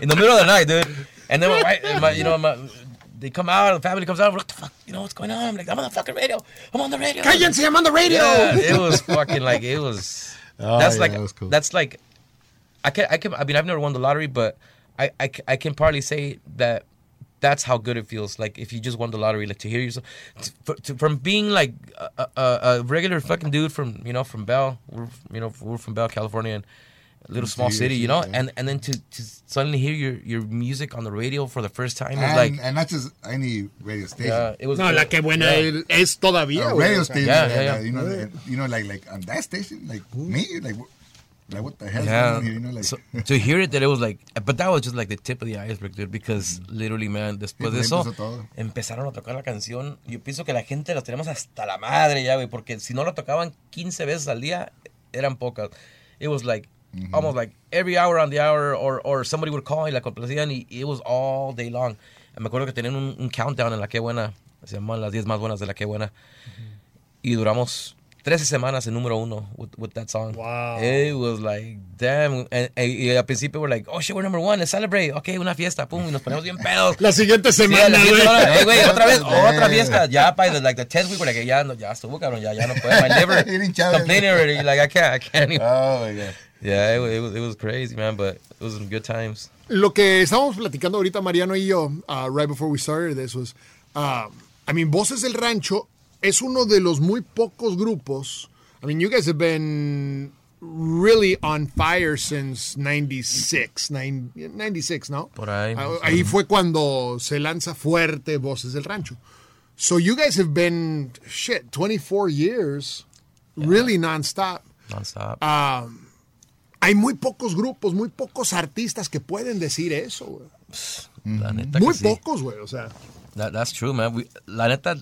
in the middle of the night, dude. And then my, wife- my you know my. They come out, the family comes out. What the fuck? You know what's going on? I'm like, I'm on the fucking radio. I'm on the radio. ¡Cállense, I'm on the radio! Yeah, it was fucking like it was. Oh, that's yeah, like that was cool. that's like, I can I can I mean I've never won the lottery, but I I, I can probably say that that's how good it feels. Like if you just won the lottery, like to hear yourself, to, for- to, from being like a, a, a regular fucking dude from you know from Bell, we're you know we're from Bell, California, and a little small city, you know, yeah. and and then to, to suddenly hear your your music on the radio for the first time And, like. and not just any radio station. Yeah, it was No, la que buena yeah. es todavía, a radio station. Yeah, yeah, yeah. You know, and, you know, like like on that station, like me, like what- like what the hell Yeah. on here? You know, like so, to hear it that it was like, but that was just like the tip of the iceberg, dude. Because literally, man, después Sí, de eso empezaron a tocar la canción. Yo pienso que la gente las tenemos hasta la madre ya, güey, porque si no la tocaban 15 veces al día eran pocas. It was like almost like every hour on the hour, or or somebody would call y la complacían y it was all day long. Me acuerdo que tenían un, un countdown en la que buena, se llamaban las 10 más buenas de la que buena, y duramos 13 semanas en número uno with, with that song. Wow. It was like, damn. And, and- y al principio we're like, oh shit, we're number one, let's celebrate. Okay, una fiesta, pum, y nos ponemos bien pedos. La siguiente Sí, semana, la siguiente semana, "Ey, güey, otra vez, otra fiesta. Ya, by the, like, the 10th week, we're like, ya, no, ya estuvo, cabrón, ya, ya no puedo. My liver complaining already. Like, I can't, I can't even. oh my god. Yeah, it, it, was, it was crazy, man, but it was some good times. Lo que estábamos platicando ahorita, Mariano y yo, uh, right before we started this was, um, I mean, Voces del Rancho es uno de los muy pocos grupos. I mean, you guys have been really on fire since 96, nine- 96, ¿no? Por ahí. Ah, Ahí fue cuando se lanza fuerte Voces del Rancho. So you guys have been, shit, 24 years, really nonstop. Nonstop. Hay muy pocos grupos, muy pocos artistas que pueden decir eso, güey. la neta que Muy sí. pocos, güey, o sea. That, that's true, man. We, la neta,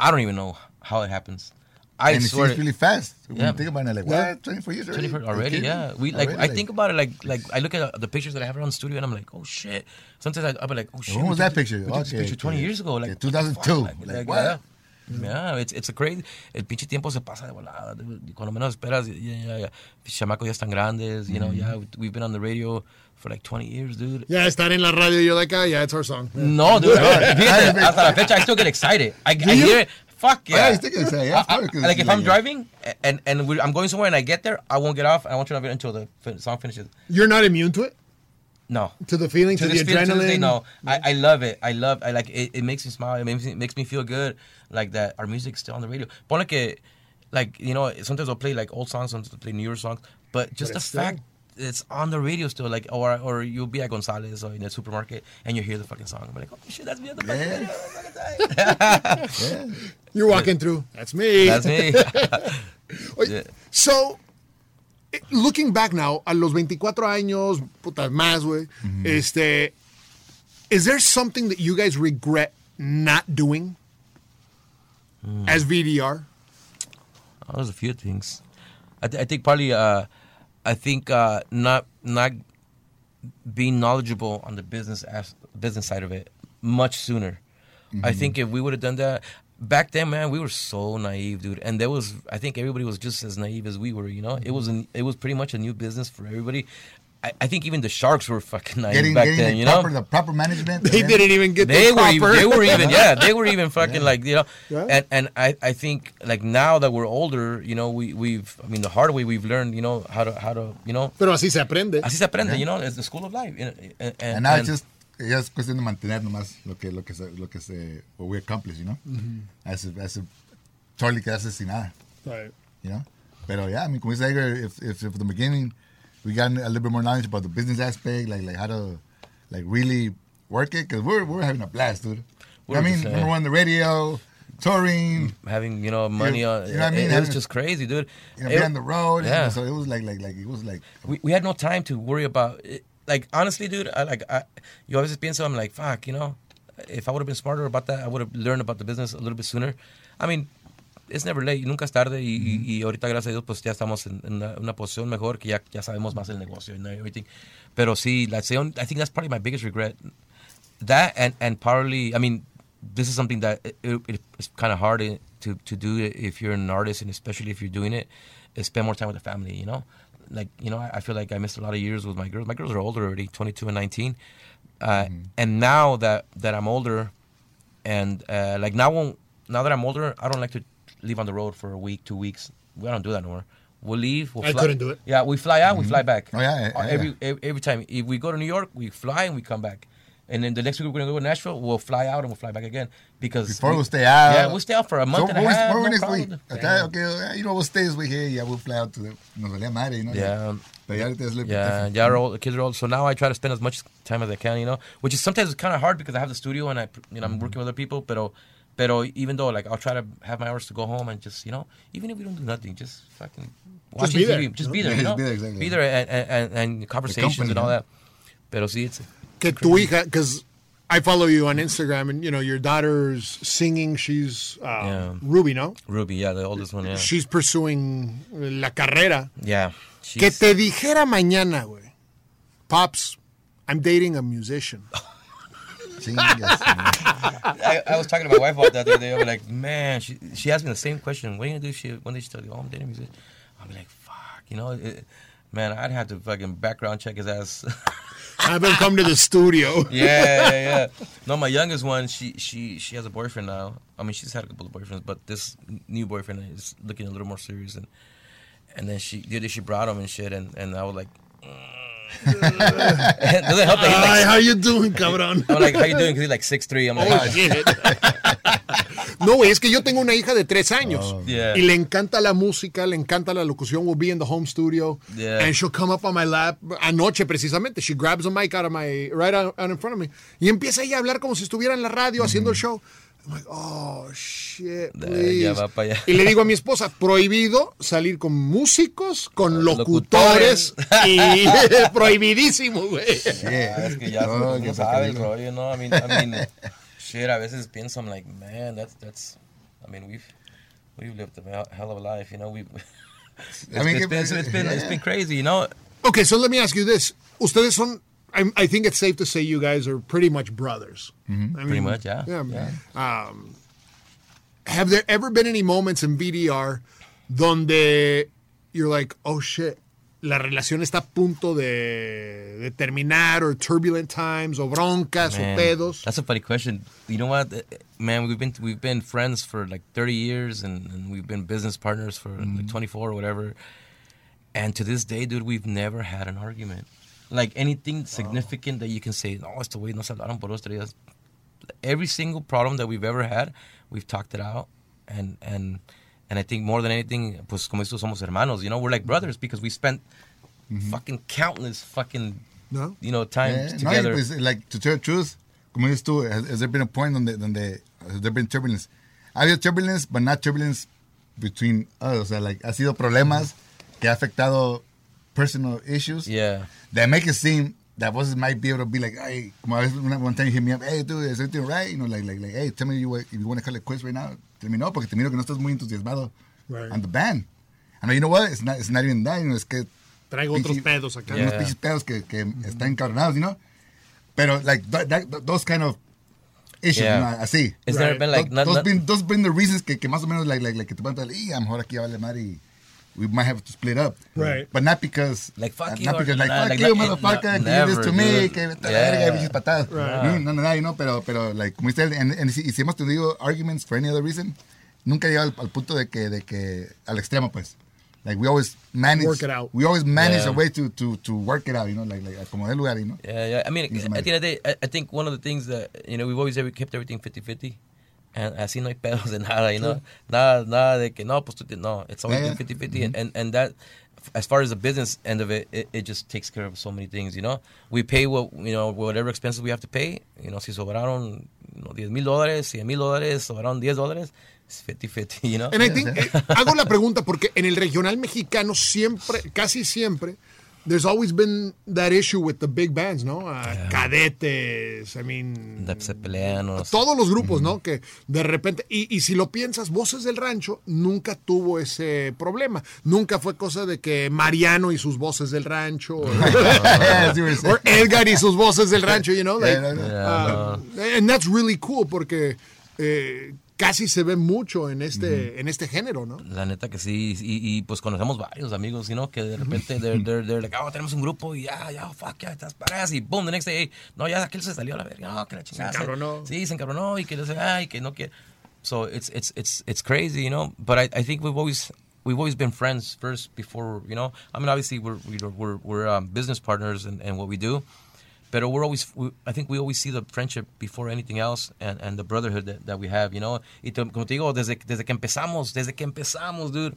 I don't even know how it happens. I and it swear. seems really fast. When Yeah. you think about it, like, Yeah. what? 24 years already? 24 Are already, yeah. We like Already, I think about it like like I look at the pictures that I have around the studio and I'm like, oh shit. Sometimes I, I'll be like, oh shit. When was that picture? We took this Okay, picture 20 okay. years ago, like Yeah, 2002. Like, Like, like, what? yeah. Yeah, it's, it's a crazy. El pinche tiempo se pasa de volada. Cuando menos esperas, ya, ya, ya. Chamacos ya están grandes, you know, yeah. We've been on the radio for like 20 years, dude. Ya estar en la radio y yo de acá, ah, yeah, it's our song. No, dude. Fíjate, hasta la fecha, I still get excited. I, I hear it. Fuck oh, yeah. yeah, you still get excited, yeah, I- I- like if I'm like, driving and and I'm going somewhere and I get there, I won't get off. I won't turn off it until the song finishes. You're not immune to it? No. To the feeling, to, To the this, feel- to adrenaline? no. I, I love it. I love. I like it. It makes me smile. It makes me, it makes me feel good. Like that. Our music's still on the radio. Ponle que, like you know, sometimes I'll play like old songs, sometimes I'll play newer songs. But just But the still- fact it's on the radio still, like or or you'll be at Gonzalez or in the supermarket and you hear the fucking song. I'm like, oh shit, that's me on the fucking Yeah. radio. Tight. You're walking through. That's me. That's me. Yeah. So, looking back now, a los 24 años, putas más, güey, este, is there something that you guys regret not doing as VDR? Oh, there's a few things. I, th- I think probably uh, I think uh, not not being knowledgeable on the business as, business side of it much sooner. I think if we would have done that back then, man, we were so naive, dude. And there was, I think everybody was just as naive as we were. You know, it was an, it was pretty much a new business for everybody. I, I think even the Sharks were fucking naive Getting, back getting then, the, you know. proper, the proper management. They and then- didn't even get they the were even, proper. they were even yeah they were even fucking like you know Yeah. and and I, I think like now that we're older you know we we've I mean the hard way we've learned you know how to how to you know Pero así se aprende. así se aprende you know it's the school of life you know, and, and, And now and- it's just ya es cuestión de mantener nomás lo que lo que se, lo que se what we accomplish, you know. As a, as a Charlie quedarse sin nada, Right. you know. Pero yeah, I mean, como dice Edgar, if, if, if from the beginning we got a little bit more knowledge about the business aspect, like like how to like really work it, because we're we're having a blast, dude. You know what I mean, uh, number one, the radio, touring, having you know money You- on you know what I it, mean? it was Having- just crazy dude you know, It- be on the road. yeah. Yeah. So it was like like like it was like we, we had no time to worry about it. Like honestly dude I like I you always pienso I'm like fuck you know if I would have been smarter about that I would have learned about the business a little bit sooner. I mean it's never late nunca es tarde y, y- mm-hmm. y ahorita gracias a Dios pues ya estamos en, en una, una posición mejor que ya, ya sabemos más el negocio and everything. Pero sí like, say, I think that's probably my biggest regret. That and and partly I mean this is something that it, it, it's kind of hard eh, to to do if you're an artist and especially if you're doing it is spend more time with the family you know like you know I, I feel like I missed a lot of years with my girls my girls are older already 22 and 19 uh, and now that that I'm older and uh, like now when, now that I'm older I don't like to leave on the road for a week two weeks we don't do that anymore we'll leave we'll I fly- couldn't do it. yeah we fly out we fly back Oh, yeah, yeah, Uh, every yeah. every, every time. If we go to New York, we fly and we come back. And then the next week we're gonna go to Nashville. We'll fly out and we'll fly back again because before we, we'll stay out. Yeah, we'll stay out for a month So and a half. where no next problem. week? Okay, okay, you know, we'll stay this week here. Yeah, we'll fly out to the nos valía madre, you know. Yeah. But ya ahorita es a little bit Yeah, different. yeah, our old, the kids are old. So now I try to spend as much time as I can, you know, which is sometimes kind of hard because I have the studio and I, you know, I'm mm-hmm. working with other people. Pero, pero even though like I'll try to have my hours to go home and just, you know, even if we don't do nothing, just fucking watching be there, just be there, you know, just be there, exactly. be there and, and, and, and conversations company, and all that. Pero sí, it's que tu hija, because I follow you on Instagram, and you know your daughter's singing. She's uh, Yeah. Ruby, no? Ruby, yeah, the oldest one, yeah, She's pursuing la carrera. yeah. Que te dijera mañana, güey, pops, I'm dating a musician. I, I was talking to my wife about that the other day. I'm like, man, she she asked me the same question. What are you gonna do? She when did she tell you? Oh, I'm dating music. I'm like, fuck, you know, it, man, I'd have to fucking background check his ass. Have him come to the studio. yeah, yeah, yeah. No, my youngest one, she she she has a boyfriend now. I mean, she's had a couple of boyfriends, but this new boyfriend is looking a little more serious. And and then she the other day she brought him and shit, and and I was like. mm. Doesn't help that he's Hi, like, how you doing, cabrón? I'm like, how you doing? Because he's like six three. I'm like, Oh, "Ah, shit. No, güey, es que yo tengo una hija de tres años Yeah. y le encanta la música, le encanta la locución. We'll be in the home studio Yeah. and she'll come up on my lap anoche precisamente. She grabs a mic out of my right out, out in front of me y empieza ella a hablar como si estuviera en la radio haciendo el show. I'm like, oh shit, Ya please. va pa' allá. Y le digo a mi esposa, prohibido salir con músicos, con Locutores. locutores y prohibidísimo, güey. Ah, es que ya No, no, ya sabe el rollo, ¿no? I mean, I mean, shit, a veces pienso, I'm like, man, that's, that's, I mean, we've, we've lived a hell- hell of a life, you know, we've, I mean, it's been, it's been, it's been crazy, you know? Okay, so let me ask you this. Ustedes son, I, I think it's safe to say you guys are pretty much brothers. Mm-hmm. Pretty mean, much, yeah. Yeah. Um, have there ever been any moments in VDR donde you're like, oh shit, la relación está a punto de, de terminar, or turbulent times, o broncas, Man, o pedos? That's a funny question. You know what, man? We've been we've been friends for like 30 years, and, and we've been business partners for like mm-hmm. 24 or whatever. And to this day, dude, we've never had an argument. Like anything significant that you can say, no, este güey no se hablaron por dos tres días." Every single problem that we've ever had, we've talked it out, and and and I think more than anything, pues como esto somos hermanos. You know, we're like brothers because we spent mm-hmm. fucking countless fucking No? you know time Yeah, no, together. pues, like, to tell the truth, como dices tú, has, has there been a point donde, donde has there been turbulence? Ha habido turbulence, but not turbulence between us. O sea, like, ha sido problemas mm-hmm. que ha afectado personal issues yeah. that make it seem that voices might be able to be like, hey, como a veces one time you hit me up, hey, dude, is everything right? You know, like, like, like, hey, tell me you, if you want to call it quits right now. Terminó porque te miro que no estás muy entusiasmado Right. on the band. I know, you know what? It's not, it's not even that, you know, es que Traigo otros pedos acá. Yeah. unos pinches pedos que, que están encabronados, you know? Pero, like, that, that, those kind of issues, Yeah. you know, así. It's Right. never been like those, not, those not- been, those been the reasons que, que más o menos, like, like, like que te van a decir, y a lo mejor aquí vale madre y we might have to split up. Right. But not because Like, fuck not you, or because like nah, fuck like, you, like, motherfucker, no, que you did this to never, me, dude. que vete a la Yeah. verga, bichos patadas. Right. Mm, no, no, no, you know, pero, pero, like, como dice él, and, and si, y si hemos tenido arguments for any other reason, nunca llega al, al punto de que, de que, al extremo, pues. Like, we always manage. Work it out. We always manage Yeah. a way to, to, to work it out, you know, like, like, como del lugar, you know. Yeah, yeah. I mean, Doesn't at the matter. end of the day, I, I think one of the things that, you know, we've always ever kept everything 50-50. And así no hay pedos de nada, you know. Nada, nada de que, no, pues tú, no. It's always Yeah, been yeah. 50-50. And, and, and that, as far as the business end of it, it, it just takes care of so many things, you know. We pay what, you know, whatever expenses we have to pay. You know, si sobraron, you know, 10 mil dólares, 100 mil dólares, sobraron 10 dólares, it's 50-50, you know. And I think, eh, hago la pregunta porque en el regional mexicano siempre, casi siempre, there's always been that issue with the big bands, ¿no? Ah, Cadetes, I mean... O- Todos los grupos, ¿no? Que de repente, y, y si lo piensas, Voces del Rancho nunca tuvo ese problema. Nunca fue cosa de que Mariano y sus Voces del Rancho, o, Edgar y sus Voces del Rancho, you know? Like, Yeah, no, no. ah, and that's really cool porque eh, casi se ve mucho en este, en este género, ¿no? La neta que sí, y, y, pues conocemos varios amigos, ¿no? Que de repente they're, they're, they're like, oh, tenemos un grupo y ya, ya, fuck, ya, estás paradas y boom, the next day, no, ya aquel se salió a la verga, no, que la chingada. Se encabronó. Sí, se encabronó y que no sé, ay, que no quiere. So it's, it's, it's, it's crazy, you know, but I, I think we've always, we've always been friends first before, you know, I mean, obviously we're, we're, we're, we're um, business partners in what we do. But we're always, we, I think we always see the friendship before anything else and, and the brotherhood that, that we have, you know. Y te- como te digo, desde, desde que empezamos, desde que empezamos, dude,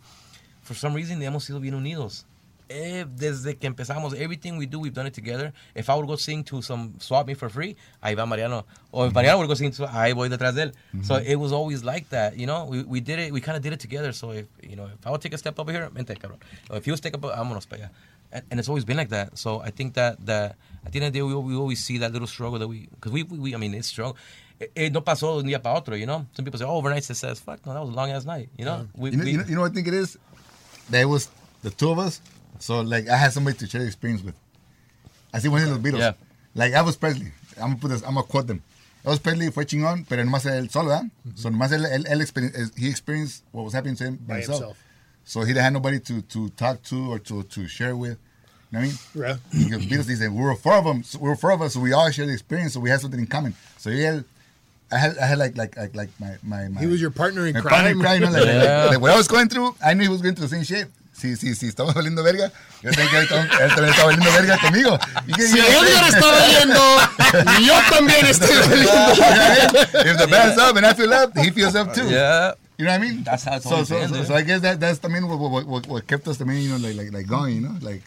for some reason hemos sido bien unidos. Eh, desde que empezamos, everything we do, we've done it together. If I would go sing to some swap me for free, ahí va Mariano. Or if Mariano would go sing, to, ahí voy detrás de él. So it was always like that, you know. We, we did it, we kind of did it together. So if, you know, if I would take a step over here, vente, cabrón. Or if you would take a, vámonos para allá. And, and it's always been like that. So I think that, that at the end of the day, we, we always see that little struggle that we, because we, we, we, I mean, it's struggle. Eh, no pasó de un día para otro, you know. Some people say, oh, overnight success. Fuck, no, that was a long ass night, you know. We, You know, we- you know, you know what I think it is? That it was the two of us. So like I had somebody to share the experience with. I see one of los Beatles. Yeah. Like was Presley. I'm gonna put this, I'm gonna quote them. Elvis Presley fue chingón, pero nomás él solo, ¿verdad? So nomás él, él, él experi- he experienced what was happening to him by, By himself. himself. So he didn't have nobody to, to talk to or to, to share with. You know what I mean? Yeah. Because Beatles, they said, we were four of them. So we were four of us, so we all shared the experience, so we had something in common. So yeah, I had, I had like, like, like, like my, my, my He was your partner in my crime. partner in crime, you know, like, like- Yeah. like what I was going through, I knew he was going through the same shit. Si, si, si estamos valiendo verga, yo tengo que él también está valiendo verga conmigo. You get- Si you know what Edgar I'm está valiendo, yo también estoy valiendo. If the band's up and I feel up, he feels up too. yeah. You know what I mean? That's how it's so, always so, been, so, so I guess that, that's también what, what, what, what kept us también, you know, like, like, like going, you know? Like,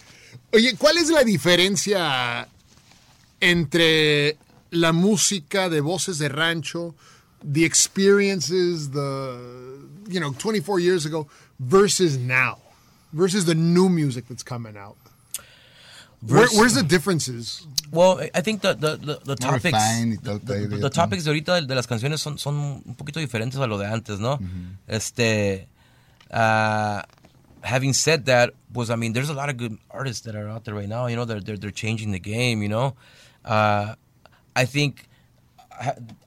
Oye, ¿cuál es la diferencia entre la música de voces de rancho, the experiences, the, you know, 24 years ago, versus now, versus the new music that's coming out? Where, where's the differences? Well, I think the, the, the, the topics, refined y the, the topics de ahorita de las canciones son, son un poquito diferentes a lo de antes, ¿no? Este, uh, having said that, was I mean, there's a lot of good artists that are out there right now. You know, they're they're, they're changing the game. You know, uh, I think.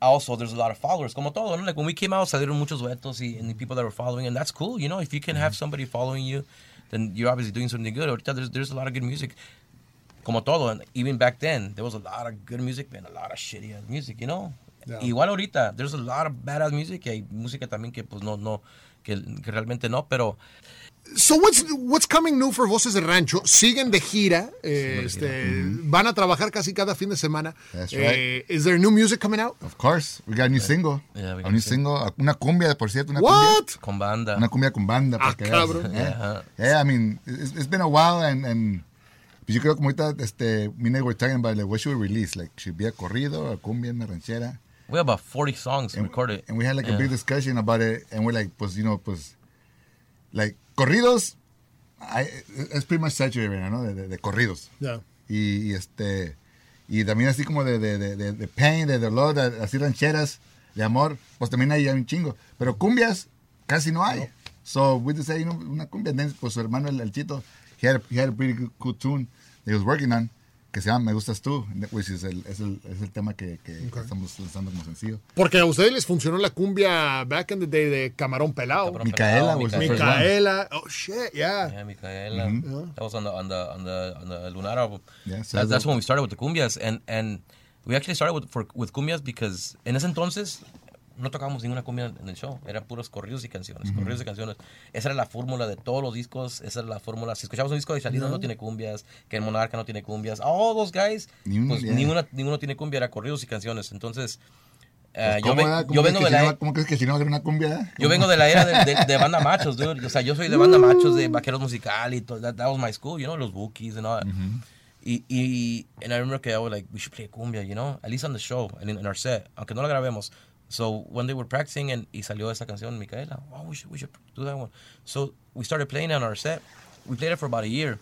Also, there's a lot of followers, como todo, ¿no? Like when we came out, salieron muchos duetos y, and the people that were following, and that's cool, you know. If you can have somebody following you, then you're obviously doing something good. Ahorita there's there's a lot of good music como todo, and even back then, there was a lot of good music and a lot of shitty music, you know. Yeah. Igual ahorita, there's a lot of badass music y hay música también que pues no, no, que, que realmente no, pero So what's what's coming new for Voces de Rancho? Siguen de gira, eh, este, van a trabajar casi cada fin de semana. That's Eh, is there new music coming out? of course, we got a new single. Yeah, we got a new a single. Una cumbia, por cierto, una What? cumbia. con banda. Una cumbia con banda. Ah, para que veas. cabrón. Yeah. yeah, I mean, it's, it's been a while and, and pues yo creo como ahorita, este, me and I were talking about like, what should we release? Like, should be a corrido, a cumbia, una ranchera? We have about 40 songs recorded. And we had like a Yeah. big discussion about it, and we're like, pues, you know, pues, like, corridos, I, it's pretty much saturated right now, ¿no? De, de, de corridos. Yeah. Y, y, este, y también así como de, de, de, de, de pain, de dolor, de- así rancheras, de amor, pues también hay un chingo. Pero cumbias casi no hay. So we decided, you know, una cumbia, and then, pues su hermano, el, el Chito, he had, a, he had a pretty good, cool tune that he was working on. que se llama Me Gustas Tú, which is el, es, el, es el tema que, que estamos lanzando como sencillo. Porque a ustedes les funcionó la cumbia back in the day de Camarón Pelado. Camarón Micaela. Micaela. Oh, shit, yeah. Yeah, Micaela. That was on the on the on the on the Lunar album. Yeah, so that's, that's that's- when we started with the cumbias, and and we actually started with for, with cumbias because en ese entonces no tocábamos ninguna cumbia en el show, eran puros corridos y canciones, corridos y canciones. Esa era la fórmula de todos los discos, esa era la fórmula. Si escuchamos un disco de Chalino no tiene cumbias, que el Monarca no tiene cumbias, all those guys, Ni pues yeah. ninguna, ninguno tiene cumbia, era corridos y canciones. Entonces, Pues, yo, ¿cómo ve- era? ¿Cómo yo crees vengo de si la... no- ¿Cómo crees que si no era una cumbia? Yo vengo de la era de, de, de banda machos, dude. O sea, yo soy de banda machos, de vaqueros musical y todo. That, that was my school, you know, los bookies and all that. Y, y, and I remember que I was like, we should play cumbia, you know, at least on the show, and in, in our set, aunque no la grabemos. So when they were practicing and y salió esa canción, Micaela, oh, we should, we should do that one. So we started playing it on our set. We played it for about a year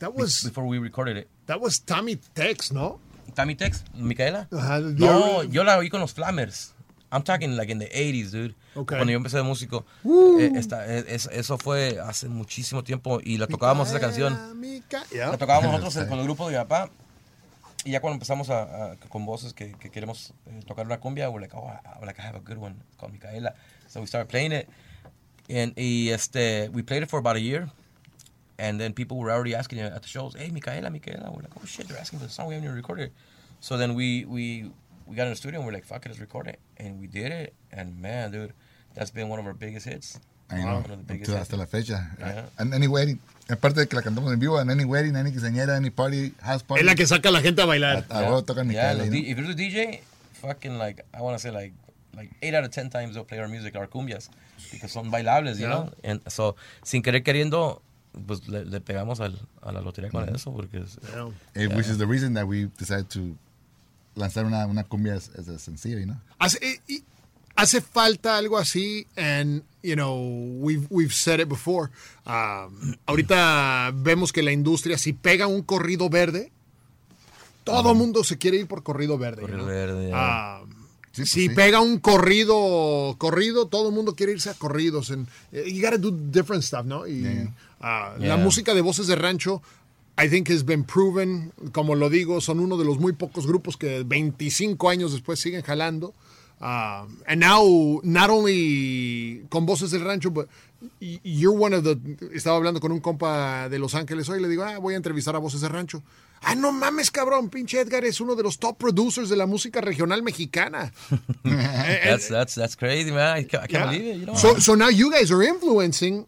That be- was, before we recorded it. that was Tommy Tex, ¿no? Tammy Tex, Micaela. No, yo- yo la oí con los Flammers. I'm talking like in the 80s, dude. Okay. Cuando yo empecé de músico. Eh, esta- eh, es- eso fue hace muchísimo tiempo y la tocábamos esa canción. Mica- yeah. La tocábamos nosotros con el grupo de mi papá. Y ya cuando empezamos a, a- con voces que, que queremos eh, tocar una cumbia, we're like, oh, I, like, I have a good one Micaela. So we started playing it. And y este, we played it for about a year. And then people were already asking at the shows, hey, Micaela, Micaela. We're like, oh shit, they're asking for the song. We haven't even recorded it. So then we, we, we got in the studio and we're like, fuck it, let's record it. And we did it. And man, dude, that's been one of our biggest hits. The hasta- la fecha. Yeah. And any wedding, aparte de que la cantamos en vivo, en any wedding, any quinceañera, any party, house party. Es la que saca a la gente a bailar. A tocan Yeah, you D- know? if you're a DJ, fucking like I want to say like like eight out of ten times they'll play our music, our cumbias, because son bailables, you know. And so sin querer queriendo, pues le, le pegamos al, a la lotería con eso, porque es- Yeah. Which is the reason that we decided to lanzar una, una cumbia as, as a sencillo, you know? Y- hace falta algo así, and you know, we've, we've said it before. Um, ahorita vemos que la industria, si pega un corrido verde, todo el mundo se quiere ir por corrido verde. Corrido know? verde, Sí, pues si sí. pega un corrido, corrido, todo el mundo quiere irse a corridos. And you gotta do different stuff, ¿no? Y Yeah. Yeah. la música de voces de rancho, I think has been proven. Como lo digo, son uno de los muy pocos grupos que 25 años después siguen jalando. Ah, and now, not only con voces del rancho, but you're one of the. Estaba hablando con un compa de Los Ángeles hoy le digo, ah, voy a entrevistar a voces de rancho. Ah, no mames, cabrón, pinche Edgar es uno de los top producers de la música regional mexicana. that's that's that's crazy, man. I can't, I can't Yeah. believe it. You know. So, so now you guys are influencing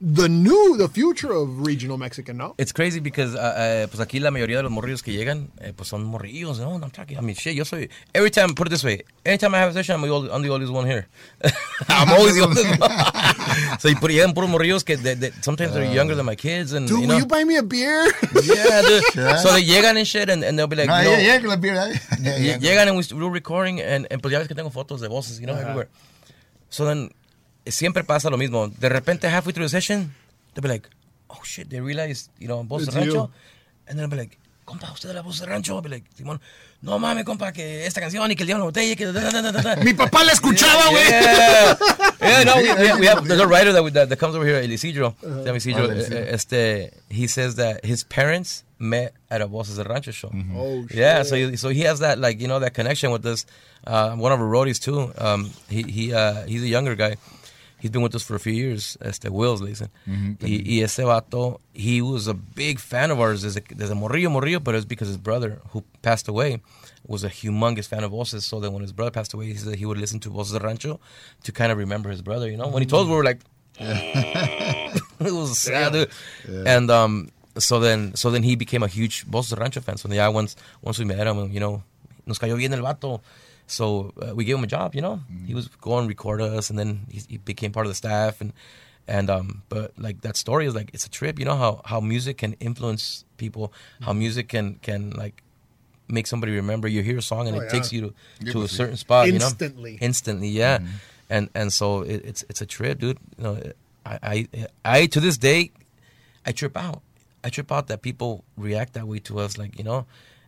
the new, the future of regional Mexican, ¿no? It's crazy because uh, uh, pues aquí la mayoría de los morrillos que llegan eh, pues son morrillos, no, I'm talking, I mean, shit, yo soy, every time, put it this way, anytime I have a session, I'm the, old, I'm the oldest one here. I'm always the oldest one. so you put, llegan puros morrillos que de, de, sometimes they're younger than my kids and, Dude, you will know. you buy me a beer? yeah, dude. Yeah. So they llegan and shit and, and they'll be like, No, you know, yeah, yeah, con la beer, eh? Yeah, Lle- yeah. Llegan and we, we're recording and, and pues ya ves que tengo fotos de voces, you know, everywhere. So then, siempre pasa lo mismo. De repente, halfway through the session, they'll be like, oh shit, they realize, you know, voz de It's rancho. you. And then I'll be like, compa, usted es la voz de rancho. I'll be like, Simón, no mames, compa, que esta canción y que el diablo botella, que... da, da, da, da, da". Mi papá la escuchaba, güey. Yeah, yeah, no, we, we, we have there's a writer that, we, that, that comes over here, El Isidro. Se llama Isidro. El Isidro. Eh, Este, he says that his parents met at a Voces del Rancho show. Oh, shit. Yeah, so he, so he has that like you know that connection with us. Uh, one of our roadies too. Um, he he uh, he's a younger guy. He's been with us for a few years. Este Wills, le dicen. Y, y ese vato, he was a big fan of ours. Desde, desde morrillo, morrillo, but it was because his brother, who passed away, was a humongous fan of Voces. So that when his brother passed away, he said he would listen to Voces de Rancho to kind of remember his brother. You know, when he told us, we were like, it was sad, dude. And um, so then, so then he became a huge Voces de Rancho fan. So yeah, once once we met him, you know, nos cayó bien el vato. So uh, we gave him a job, you know. He was going to record us, and then he, he became part of the staff, and and um, but like that story is like it's a trip, you know how how music can influence people, how music can can like make somebody remember. You hear a song and Oh, it yeah. takes you to, Yeah, to a certain spot, Instantly. you know, instantly, yeah. And and so it, it's it's a trip, dude. You know, I, I I to this day, I trip out. I trip out that people react that way to us, like you know,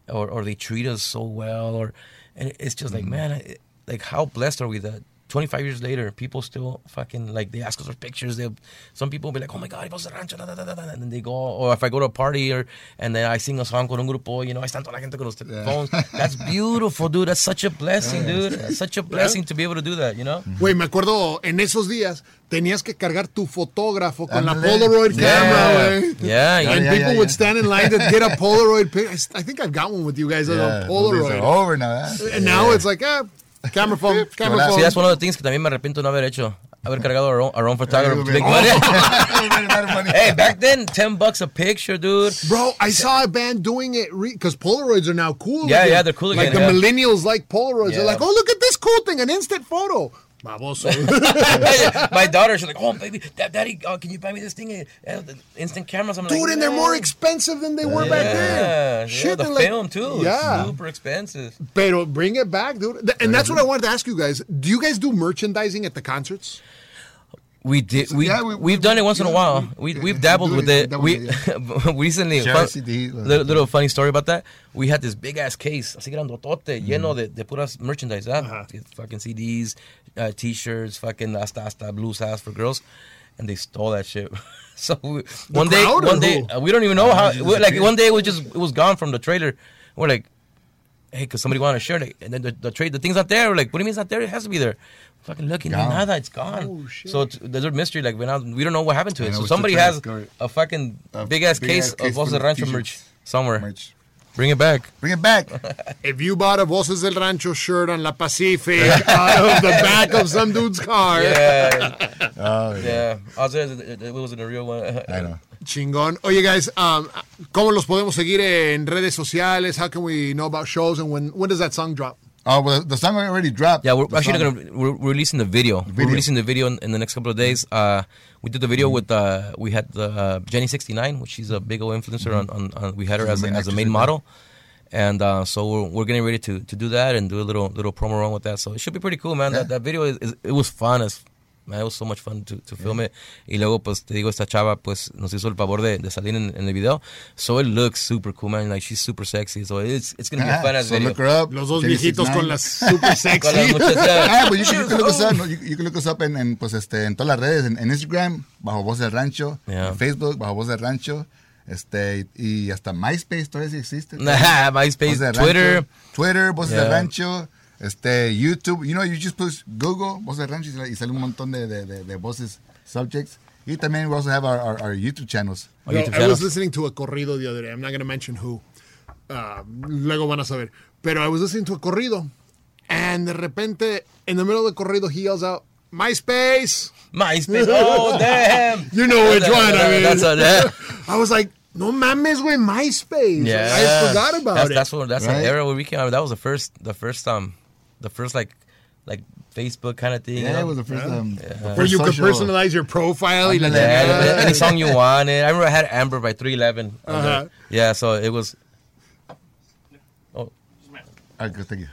or or they treat us so well, or and it's just like mm-hmm. man, I, like how blessed are we that 25 years later, people still fucking like they ask us for pictures. They, some people be like, "Oh my god, Voz del Rancho," da, da, da, da, and then they go. Or if I go to a party or and then I sing a song con un grupo, you know, I stand toda la gente con los phones. That's beautiful, dude. That's such a blessing, dude. That's such a blessing to be able to do that, you know. Güey, me acuerdo en esos días tenías que cargar tu fotógrafo con la Ándale. Polaroid Yeah. camera, güey. Yeah, And yeah, yeah, people yeah, would yeah. stand in line to get a Polaroid pic. I I think I've got one with you guys, Yeah, a Polaroid. are over now. huh? And now it's like, ah, camera phone, camera phone. See, that's one of the things que también me arrepiento de no haber hecho. Haber cargado our own, our own photographer. to Yeah, make money. Very bad money. hey, back then, 10 bucks a picture, dude. Bro, I saw a band doing it because Polaroids are now cool. Yeah, again. yeah, they're cool Like the yeah. millennials like Polaroids. They're like, oh, look at this cool thing, an instant photo. Baboso. my daughter, she's like, "Oh, baby, daddy, uh, can you buy me this thing? Uh, instant cameras." I'm like, Dude, and they're more expensive than they were back then. yeah, Shit, the they're like- film too. Yeah. super expensive. Pero bring it back, dude. And that's what I wanted to ask you guys. Do you guys do merchandising at the concerts? We did. We, yeah, we- have we- done it once in a while. we- We yeah, we've dabbled with it, we recently, fun- little, little funny story about that. We had this big ass case, así grandotote, lleno de, de puras merchandise, ah, fucking CDs, uh, T-shirts, fucking hasta hasta ass for girls, and they stole that shit. so we, one day, one day, uh, we don't even know how. we- like one day, it was just it was gone from the trailer. We're like, hey, because somebody wanted to share it. And then the, the trade, the thing's not there. We're like, what do you mean it's not there? It has to be there. Fucking looking, Gone. nada, it's gone. Oh, shit. So it's, there's a mystery. Like, we're not, we don't know what happened to it. So somebody has a fucking A big ass case case of Voz full del of Rancho merch somewhere. Merch. Bring it back. Bring it back. If you bought a Voces del Rancho shirt on La Pacific out of the back of some dude's car, Yeah, Oh, yeah. yeah. I was there. It, it wasn't a real one. I know. chingón. Oye, guys, um, ¿cómo los podemos seguir en redes sociales? How can we know about shows? And when, when does that song drop? Oh, well, the song already dropped. Yeah, we're The actually gonna we're, we're releasing the video. We're releasing the video in, in the next couple of days. Uh, we did the video with uh, we had the uh, Jenny sixty nine, which she's a big old influencer on, on, on. We had her as a, main as a main model, and uh, so we're, we're getting ready to, to do that and do a little little promo run with that. So it should be pretty cool, man. That, that video is, is it was fun as. It was so much fun to, to film it. Y luego pues te digo esta chava pues nos hizo el favor de, de salir en, en el video. So it looks super cool, man. Like she's super sexy. So it's it's gonna be a Ah, fun as so video. look her up. Los dos viejitos 69. con las super Con las sexy. muchachas. Ah, but you can, you can look us up. no? You, you can look us up en, en, pues, este, en todas las redes, en, en Instagram, bajo Voz del Rancho, Yeah. en Facebook, bajo Voz del Rancho, este, y hasta MySpace todavía sí existe. Nah, MySpace, del Twitter. Rancho, Twitter, Voz del Yeah. Rancho, este, YouTube. You know, you just push Google, Voz del Rancho, y sale- y un montón de, de, de, de voces, subjects. Y también we also have our, our, our YouTube channels. Our No, YouTube I was listening to a corrido the other day. I'm not going to mention who. Uh, luego van a saber. Pero I was listening to a corrido. And de repente, in the middle of the corrido, he yells out, MySpace. MySpace. Oh, damn. You know which That- one, I mean. That's a, that, I was like, no mames, güey, MySpace. yeah. I forgot about that's, it. That's what. That's Right? an era where we came out. That was the first. The first um, the first like, like Facebook kind of thing. you Yeah, know? it was the first, um, the Where first you could personalize your profile. y la Ándale. Yeah, any song you wanted. I remember I had Amber by 311. Uh-huh. there. Yeah, so it was. Oh, Ah, good, thank you.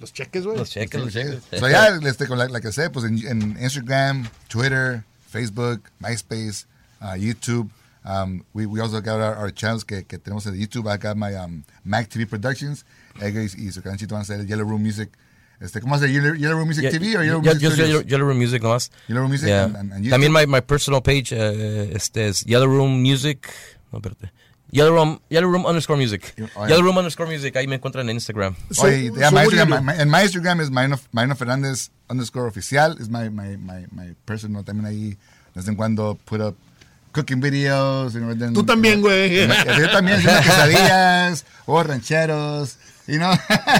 Los cheques, güey. let's check it. Let's check it. So yeah, este, con- like, like I said, pues en, en Instagram, Twitter, Facebook, MySpace, uh, YouTube. Um, we, we also got our, our channels que, que tenemos en YouTube. I got my um, Mac TV Productions. Edgar y, y su canchito van a hacer Yellow Room Music. Este, ¿Cómo se llama? Yellow, Yellow Room Music Yeah, TV o Yellow Room yeah, Music Studios? Yellow, Yellow Room Music nomás. Yellow Room Music Yeah. and, and, and. También my, my personal page uh, este es Yellow Room Music. No, espérate. Yellow Room, Yellow Room underscore music. Yeah. Yellow Room underscore music. Ahí me encuentran en Instagram. So- Oye, yeah, so my Instagram, my, and my Instagram is Marino, Marino Fernandez underscore oficial. Is my, my, my, my personal. También ahí, de vez en cuando, put up cooking videos. You know, then, Tú también, güey. Yo también haciendo quesadillas o rancheros, you know.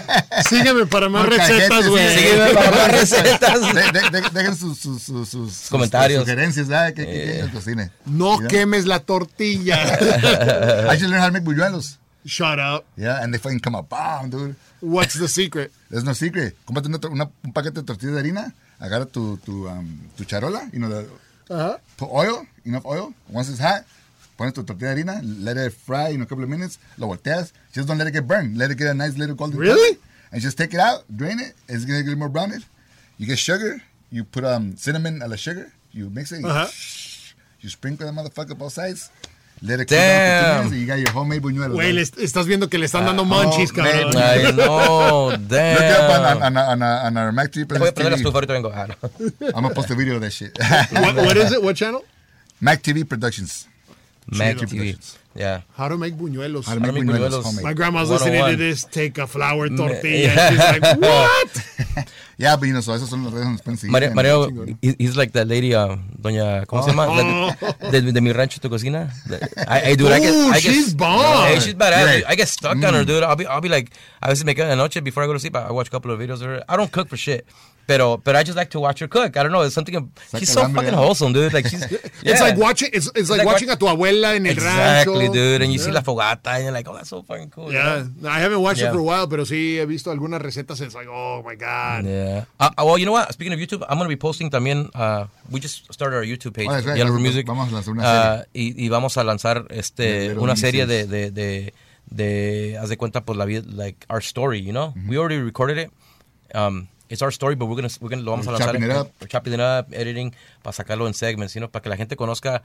Sígueme para más recetas, sí, güey. Sígueme para más recetas. De- de- de- dejen sus, sus, sus, sus- sus Comentarios. sugerencias, ¿verdad? Que yo cocine. No quemes la tortilla. I should learn how to make buñuelos. Shut up. Yeah, and they fucking come up bomb, dude. What's the secret? There's no secret. Cómprate una, una- un paquete de tortillas de harina, agarra tu, tu, um, tu charola, you know, the, Ajá. put oil, enough oil. Once it's hot, pones tu tortilla de harina, let it fry in a couple of minutes, lo volteas. Just don't let it get burned. Let it get a nice little golden Really? color. And just take it out, drain it. It's going to get more brownish. You get sugar. You put um, cinnamon a la sugar. You mix it. you- Uh-huh. You sprinkle the motherfucker both sides. let it cool down for two minutes, you got your homemade buñuelos. Güey, right? le est- estás viendo que le están dando munchies, oh, cabrón. man. I know, Look it up on, on, damn. on, on, on our Mac TV. Voy a prender la TV. estufa ahorita vengo. Ah, no. I'm gonna post a video of that shit. what, what is it? What channel? Mac TV Productions. Mac Chido. TV. Yeah. How to make buñuelos. How to make make buñuelos buñuelos. My grandma's listening to this. Take a flour tortilla. yeah. She's like, what? Yeah, but you know, so esas son las redes donde pueden. Mario, Mario he's like that lady, uh, doña, ¿cómo se llama? La- De, de, de mi rancho tu cocina. I, I, dude, I get, I get, she's bomb. Hey, she's badass. Right. I get stuck on her, dude. I'll be, I'll be like, I was making a noche before I go to sleep. I watch a couple of videos of her. I don't cook for shit. Pero, but I just like to watch her cook. I don't know. It's something. She's so hambre, fucking wholesome, dude. Like she's. It's like watching. It's, it's like, like watching a tu abuela en el Exactly, rancho. dude. And you see la fogata, and you're like, oh, that's so fucking cool. Yeah, know? I haven't watched it for a while, pero sí he visto algunas recetas. It's like, oh my god. Yeah. Uh, uh, well, you know what? Speaking of YouTube, I'm to be posting también. Uh, we just started our YouTube page, Oh, right. Yellow Room Music. vamos a lanzar una Uh, y, y vamos a lanzar este Yellow una serie de, de, de, de, haz de cuenta, pues la vida, like our story, you know? We already recorded it. Um, it's our story, but we're gonna, we're gonna lo vamos a We're lanzar. chopping it up. We're chopping it up, editing, para sacarlo en segments, you know? Para que la gente conozca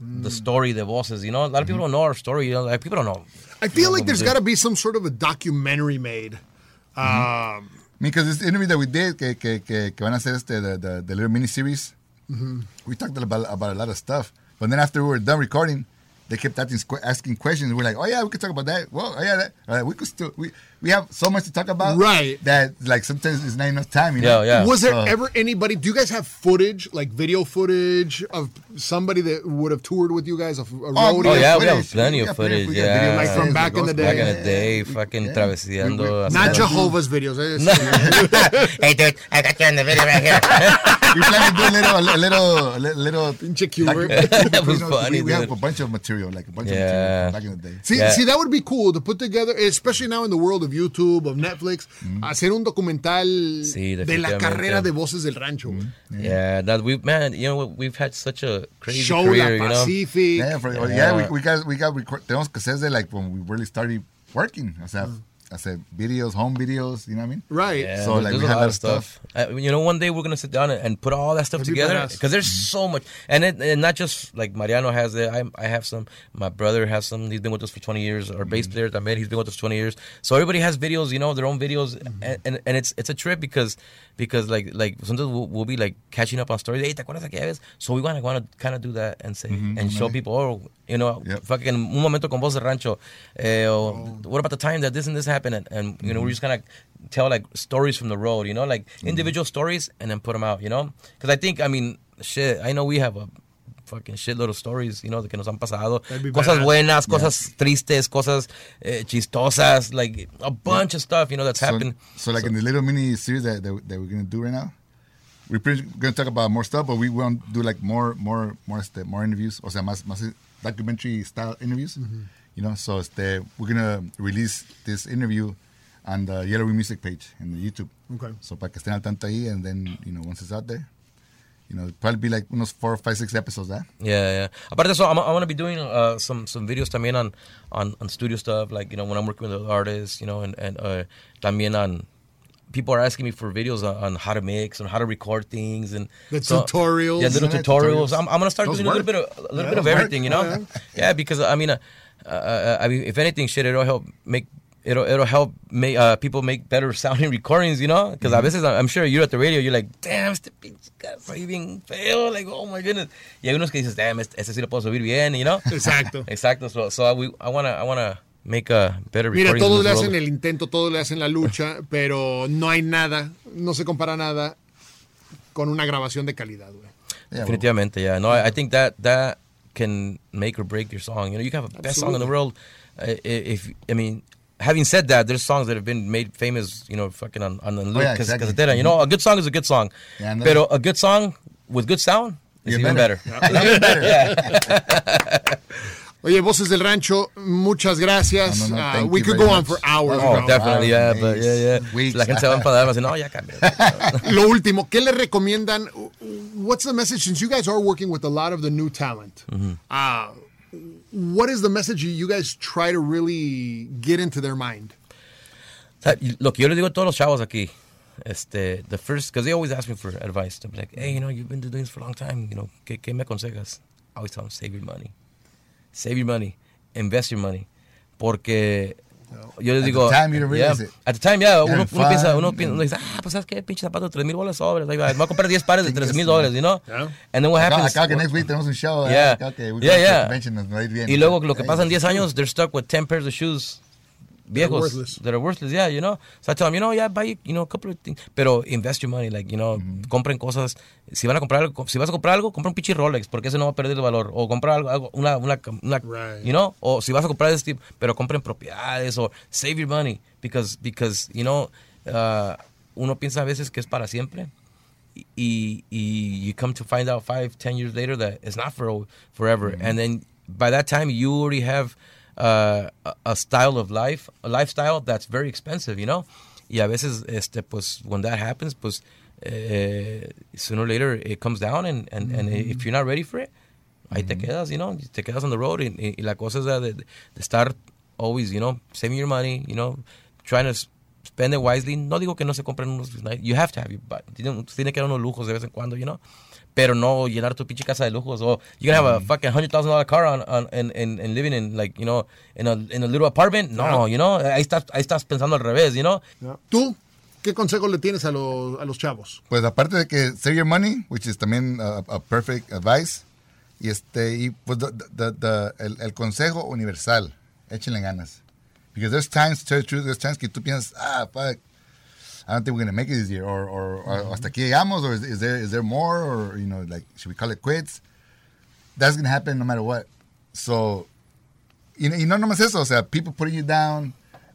the story the voces, you know? A lot of people don't know our story, you know? Like, people don't know. I feel like there's got to be some sort of a documentary made. Um, Because this interview that we did, que, que, que, que van a hacer este, the, the, the little mini series, Mm-hmm. we talked about, about a lot of stuff. But then after we were done recording, they kept asking, asking questions. We're like, oh yeah, we could talk about that. Well, oh yeah, that. Uh, we could still, we, we have so much to talk about. Right. That like sometimes it's not enough time, you know? Yeah, yeah. was there Uh, ever anybody? Do you guys have footage, like video footage of somebody that would have toured with you guys? A, a Oh, rodeo? Oh, yeah, we have plenty We of got footage, yeah. video Like from back in the day. Back in the day, yeah. fucking Yeah. We- we- hasta- Not Jehovah's videos. eh? hey, dude, I got you in the video right here. we plan to do a little, a little, a little, little Pinche Cuber. That was you know, funny, We, we have a bunch of material, like a bunch Yeah. of material back in the day. See, see, that would be cool to put together, especially now in the world of YouTube, of Netflix, mm. hacer un documental Sí, de la carrera de voces del rancho. güey. Mm. Yeah, that we man, you know, we've had such a crazy Show career, La you know. Yeah, for, yeah, Yeah. we, we got we got record, tenemos que hacer de like when we really started working. O sea, mm. I said videos, home videos. You know what I mean? Right. Yeah, So, like, there's we a had lot a of lot of stuff. Uh, you know, one day we're gonna sit down and, and put all that stuff That'd together because there's so much, and it, and not just like Mariano has it. I I have some. My brother has some. He's been with us for 20 years. Our bass player también. He's been with us 20 years. So everybody has videos, you know, their own videos, and, and and it's it's a trip because because like like sometimes we'll, we'll be like catching up on stories. Hey, ¿te acuerdas aquella vez? So we want to want to kind of do that and say mm-hmm, and show mm-hmm. people, oh, you know, Yep. fucking un momento con voz de rancho. Eh, or, oh. What about the time that this and this happened? And, and you know, we're mm-hmm. just kind of tell like stories from the road, you know, like individual stories and then put them out, you know? Because I think, I mean, shit, I know we have a fucking shitload of stories, you know, de que nos han pasado. That'd be Cosas badass. buenas, cosas tristes, cosas eh, chistosas, like a bunch of stuff, you know, that's So, happened. so like in the little mini series that, that, that we're gonna do right now, we're pretty gonna talk about more stuff, but we want to do like more more more este, more interviews, o sea, más más documentary style interviews. You know, so este, we're gonna release this interview on the Yellow Music page in the YouTube. Okay. So para que estén al tanto ahí, and then you know once it's out there, you know, probably be like unos four, five, six episodes, eh? Yeah, yeah. Aparte de eso, I'm, I want to be doing uh, some some videos también on, on on studio stuff, like you know when I'm working with the artists, you know, and and uh, también on. People are asking me for videos on, on how to mix and how to record things and The tutorials. Yeah, little Yeah, tutorials. tutorials. I'm, I'm gonna start Those doing a little bit of a little Yeah, bit of those work. everything, you know. Yeah. Yeah, because I mean, uh, uh, I mean, if anything, shit, it'll help make. It'll, it'll help make uh, people make better sounding recordings, you know? Because a veces, I'm sure you're at the radio, you're like, damn, este pinche cara está bien feo, like, oh my goodness. Y hay unos que dices, damn, este, este sí lo puedo subir bien, you know? Exacto. Exacto. So, so I, we, I wanna, I wanna make a better Mira, recordings in todos le hacen world. el intento, todos le hacen la lucha, pero no hay nada, no se compara nada con una grabación de calidad, güey. Yeah, Definitivamente, yeah. No, I, I think that that can make or break your song. You know, you can have a best song in the world. Uh, i- if I mean, having said that, there's songs that have been made famous. You know, fucking on on the Oh, yeah, because exactly. You know, a good song is a good song. Yeah, and Pero a good song with good sound is Even even better. better. Even better. Oye, Voces del Rancho, muchas gracias. No, no, no, Uh, we could very go on for hours. Oh, bro. definitely, yeah, Wow, but yeah, yeah. weeks. La gente se va a enfadar, va a decir, no, ya cambió. Lo último, ¿qué le recomiendan? What's the message? Since you guys are working with a lot of the new talent, Mm-hmm. uh, what is the message you- guys try to really get into their mind? Y- Lo que yo le digo a todos los chavos aquí, este, the first, because they always ask me for advice. They'll be like, hey, you know, you've been doing this for a long time, you know, ¿qué, qué me aconsejas? I always tell them, save your money. save your money, invest your money. Porque yo les At the time, you didn't yeah, realize it. At the time, yeah. Uno, uno piensa, uno, piensa, uno dice, ah, pues sabes qué, pinche zapato, 3 mil bolas sobres. Ahí va. Me voy a comprar 10 pares de 3 mil dólares, you know? Yeah. And then what happens? acá que next week tenemos un show. Yeah. Acá que we Yeah, yeah. convention, nos va a ir bien. Y luego lo que Hey. pasa en 10 años, they're stuck with 10 pairs of shoes viejos worthless. that are worthless, yeah, you know. So I tell them, you know, yeah, buy, you know, a couple of things, pero invest your money, like, you know, compren cosas. Si van a comprar algo, si vas a comprar algo, compra un pinche Rolex, porque ese no va a perder el valor. O comprar algo, algo una, una, una Right. you know, o si vas a comprar este tipo, pero compren propiedades o save your money, because, because, you know, uh, uno piensa a veces que es para siempre. y, y you come to find out five, ten years later that it's not for forever. And then by that time, you already have uh, a, a style of life, a lifestyle that's very expensive, you know. Y a veces, este, pues, when that happens, pues, eh, sooner or later it comes down, and, and, and if you're not ready for it, ahí te quedas, you know, te quedas on the road. Y, y la cosa es de, de estar always, you know, saving your money, you know, trying to spend it wisely. No digo que no se compren unos, you have to have, your, but tiene, tiene que haber unos lujos de vez en cuando, you know. Pero no llenar tu pinche casa de lujos. O you're gonna have a fucking hundred thousand dollar car on, on and, and, and living in like, you know, in a, in a little apartment. No, you know, ahí estás, ahí estás pensando al revés, you know. ¿Tú qué consejo le tienes a los, a los chavos? Pues aparte de que save your money, which is también a, a perfect advice, y este y pues the- the- the- el, el consejo universal, échenle ganas. Because there's times, to tell the truth, there's times que tú piensas, ah, fuck, I don't think we're gonna make it this year, or, or, or mm-hmm. hasta aquí llegamos, or is, is there is there more, or you know, like should we call it quits? That's gonna happen no matter what. So, y, y no nomás eso, o sea, people putting you down,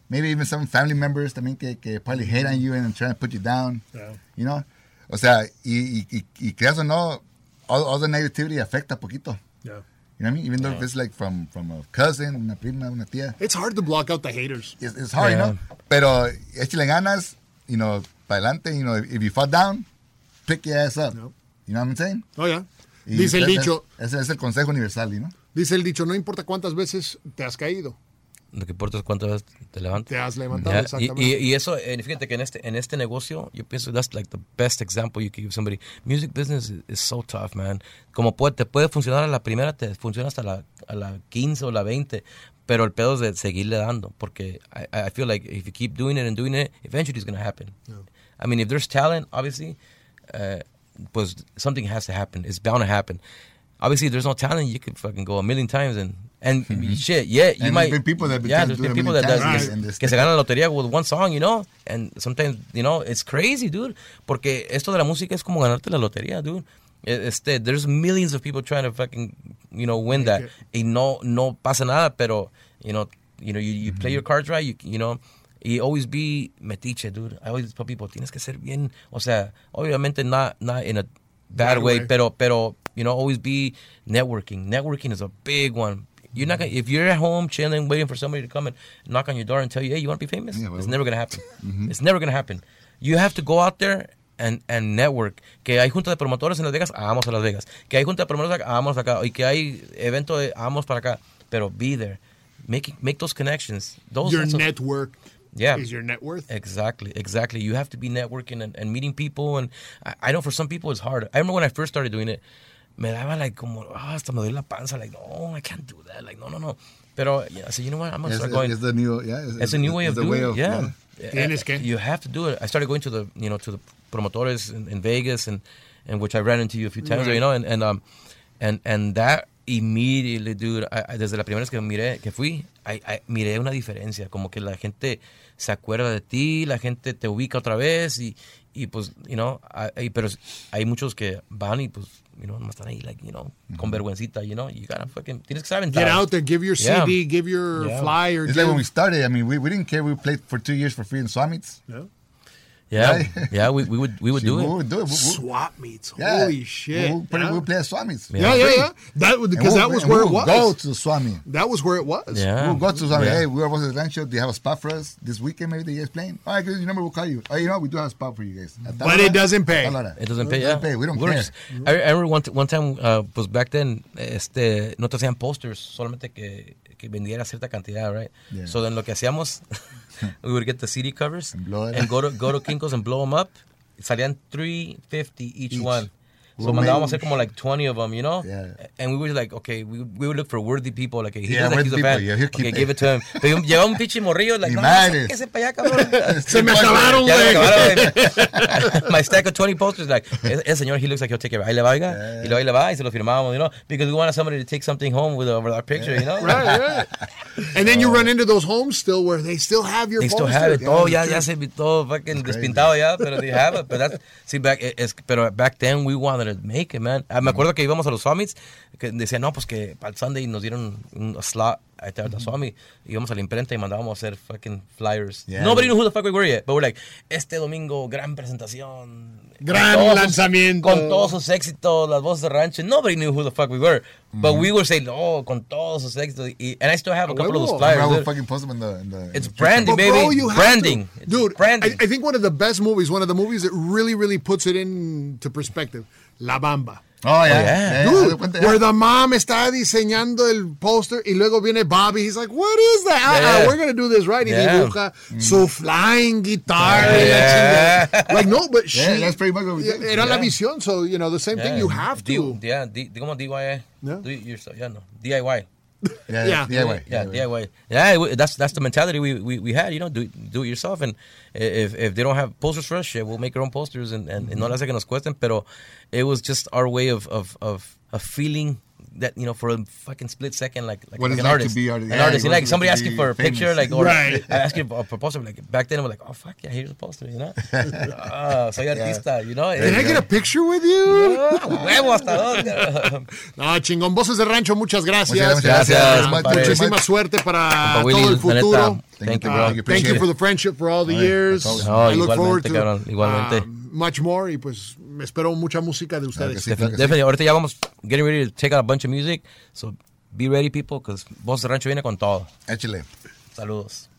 maybe even some family members también que, que probably hate on you and trying to put you down. Yeah. You know? O sea, y, y, y, y creas o no, all, all the negativity afecta poquito. Yeah. You know what I mean? Even though if it's like from, from a cousin, una prima, una tía. It's hard to block out the haters. It's, it's hard, Yeah. you know? Pero échale ganas, you know, para adelante, you know, if you fall down, pick your ass up. Yep. You know what I'm saying? Oh, yeah. Y Dice el dicho, Ese es el consejo universal, you know? dice el dicho, no importa cuántas veces te has caído, Lo que importa es cuántas veces te levantas. te has levantado. Yeah, y, exactamente. y, y eso, eh, fíjate que en este, en este negocio, yo pienso that's like the best example you can give somebody. Music business is, is so tough, man. Como puede, te puede funcionar a la primera, te funciona hasta la, a la 15 o la 20, pero el pedo es de seguirle dando, porque I, I feel like if you keep doing it and doing it, eventually it's going to happen. I mean, if there's talent, obviously, uh, pues something has to happen. It's bound to happen. Obviously, if there's no talent, you could fucking go a million times and and shit, yeah, you Mm-hmm. And might. there's been people that yeah, there's been people that, and this- que se ganan la lotería with one song, you know, and sometimes, you know, it's crazy, dude, porque esto de la música es como ganarte la lotería, dude. Este, there's millions of people trying to fucking, you know, win that, y no, no pasa nada, pero, you know, you know, you, you play mm-hmm. your cards right, you, you know, y always be metiche, dude. I always tell people, tienes que ser bien, o sea, obviamente not, not in a bad, Bad way, way. pero, pero, you know, always be networking. Networking is a big one. You're not gonna, if you're at home chilling, waiting for somebody to come and knock on your door and tell you, hey, you want to be famous? Yeah, well- it's never gonna happen. Mm-hmm. It's never gonna happen. You have to go out there and, and network. Que hay junta de promotores en Las Vegas, vamos a Las Vegas. Que hay junta de promotores acá, vamos acá. Y que hay evento de, vamos para acá. Pero be there. Make, make those connections. Those Your sorts of- network Yeah. is your net worth. Exactly, exactly. You have to be networking and, and meeting people. And I, I know for some people it's hard. I remember when I first started doing it, me daba like como, ah, hasta me duele la panza. Like, no, I can't do that. Like, no, no, no. Pero yeah, I said, you know what? I'm going to It's, start going. it's the new, yeah. It's a new way it's of the doing it. Yeah. Tienes que. You have to do it. I started going to the, you know, to the promotores in, in Vegas and, and which I ran into you a few times, Right. you know, and, and, um, and, and that immediately, dude, I, I- desde la primera vez que miré, que fui, I, I- miré una diferencia, como que la gente se acuerda de ti, la gente te ubica otra vez y, y pues, you know, hay, pero hay muchos que van y pues, you know, nomás están ahí, like, you know, con vergüencita, you know, you gotta fucking, tienes que saber Get out there, give your Yeah. CD, give your Yeah. flyer. It's give, like when we started. I mean, we, we didn't care. We played for two years for free in Swamits. Yeah. Yeah, Right? yeah, we, we would, we would do We it. would do it. We- we- swap meets. yeah. Holy shit. We'll, play- yeah. we'll play at Swami's. yeah, yeah, yeah. That was because we'll- that was where it we'll was. Go to Swami. That was where it was. Yeah. We'll go to Swami. Yeah. Hey, we are was at Rancho. Do you have a spot for us this weekend? Maybe you guys playing? All right, good. Your number. We'll call you. Oh, you know? We do have a spot for you guys. But it doesn't pay. It doesn't pay, yeah. We don't We're care. just- I, I remember one, t- one time, uh, pues back then, este, no te hacían posters, solamente que, que vendiera cierta cantidad, right? Yeah. So then lo que hacíamos, we would get the CD covers And and go to, go to Kinko's and blow them up. Salían 350 each, Each. one. So Well, mandábamos maybe- hacer como like 20 of them, you know? Yeah. And we were like, okay, we, we would look for worthy people. Like, he Yeah, looks like he's a fan. yeah, he'll okay, keep give it. it to him. Pero llegaba un pinche morrillo, like, Ni no, madres. sáquese pa' allá, cabrón. Se me acabaron, güey. se me acabaron, güey. My stack of 20 posters, like, ese ese señor, he looks like he'll take it. Ahí le va, oiga. Y luego ahí le va, y se lo firmábamos, you know? Because we wanted somebody to take something home with, our- with our picture, you know? Right, right. And then you run into those homes still where they still have your They still have it. Todo ya, Yeah. ya se vi todo fucking crazy. despintado ya, pero they have it. But that's, see, back, es, pero back then we wanted make it, man. Ah, me acuerdo que íbamos a los summits, que decían, no, pues que para el Sunday nos dieron un a slot at the summit. Íbamos a la imprenta y mandábamos a hacer fucking flyers. Yeah. Nobody knew who the fuck we were yet, but we're like, este domingo, gran presentación. Gran Con todos sus- lanzamiento. Con todos sus éxitos, las voces de rancho. Nobody knew who the fuck we were. But we mm-hmm. were saying, oh, con todos sus éxitos. Y- And I still have a couple of those flyers. I will fucking post them in the. In the It's in the branding, But baby. bro, you have branding. to. Dude, branding. I, I think one of the best movies, one of the movies that really, really puts it into perspective, La Bamba. Oh, yeah. yeah. yeah. Dude, cuenta, where the mom está diseñando el poster y luego viene Bobby. He's like, what is that? Ah, we're going to do this right. Y Yeah. dibuja su flying guitar. Yeah. Like, no, but Yeah, she... that's pretty much what we did. Era la visión. So, you know, the same thing you have D- to. yeah, D, como DIY. Yeah. Do it yourself. Yeah, no. DIY. Yeah, Yeah. yeah, DIY. Yeah, DIY. Yeah, that's that's the mentality we, we, we had. You know, do do it yourself. And if if they don't have posters for us, shit, we'll make our own posters. And and, and no las que nos cuesten. Pero it was just our way of of of, of feeling. That you know, for a fucking split second, like like, What like it's an like to artist, be artist. an Yeah, artist. what Like somebody like to asking be for a famous. picture, like or Right. asking for a proposal. Like back then, we're like, oh fuck yeah, here's a poster, you know. Ah, soy artista, you know. Can I get a picture with you? Ah, huevo hasta dónde. No, chingón. Voces de Rancho, muchas gracias. Muchas gracias, Ah, compadre. Muchísima suerte para Willy, todo el futuro. neta, Thank you, Uh, bro. Thank you, thank you for the friendship for all the years. that's I look forward to cabrón, igualmente. Much more y pues me espero mucha música de ustedes. que sí. Ahorita ya vamos getting ready to take out a bunch of music. So be ready, people, because Voz de Rancho viene con todo. Échale. Saludos.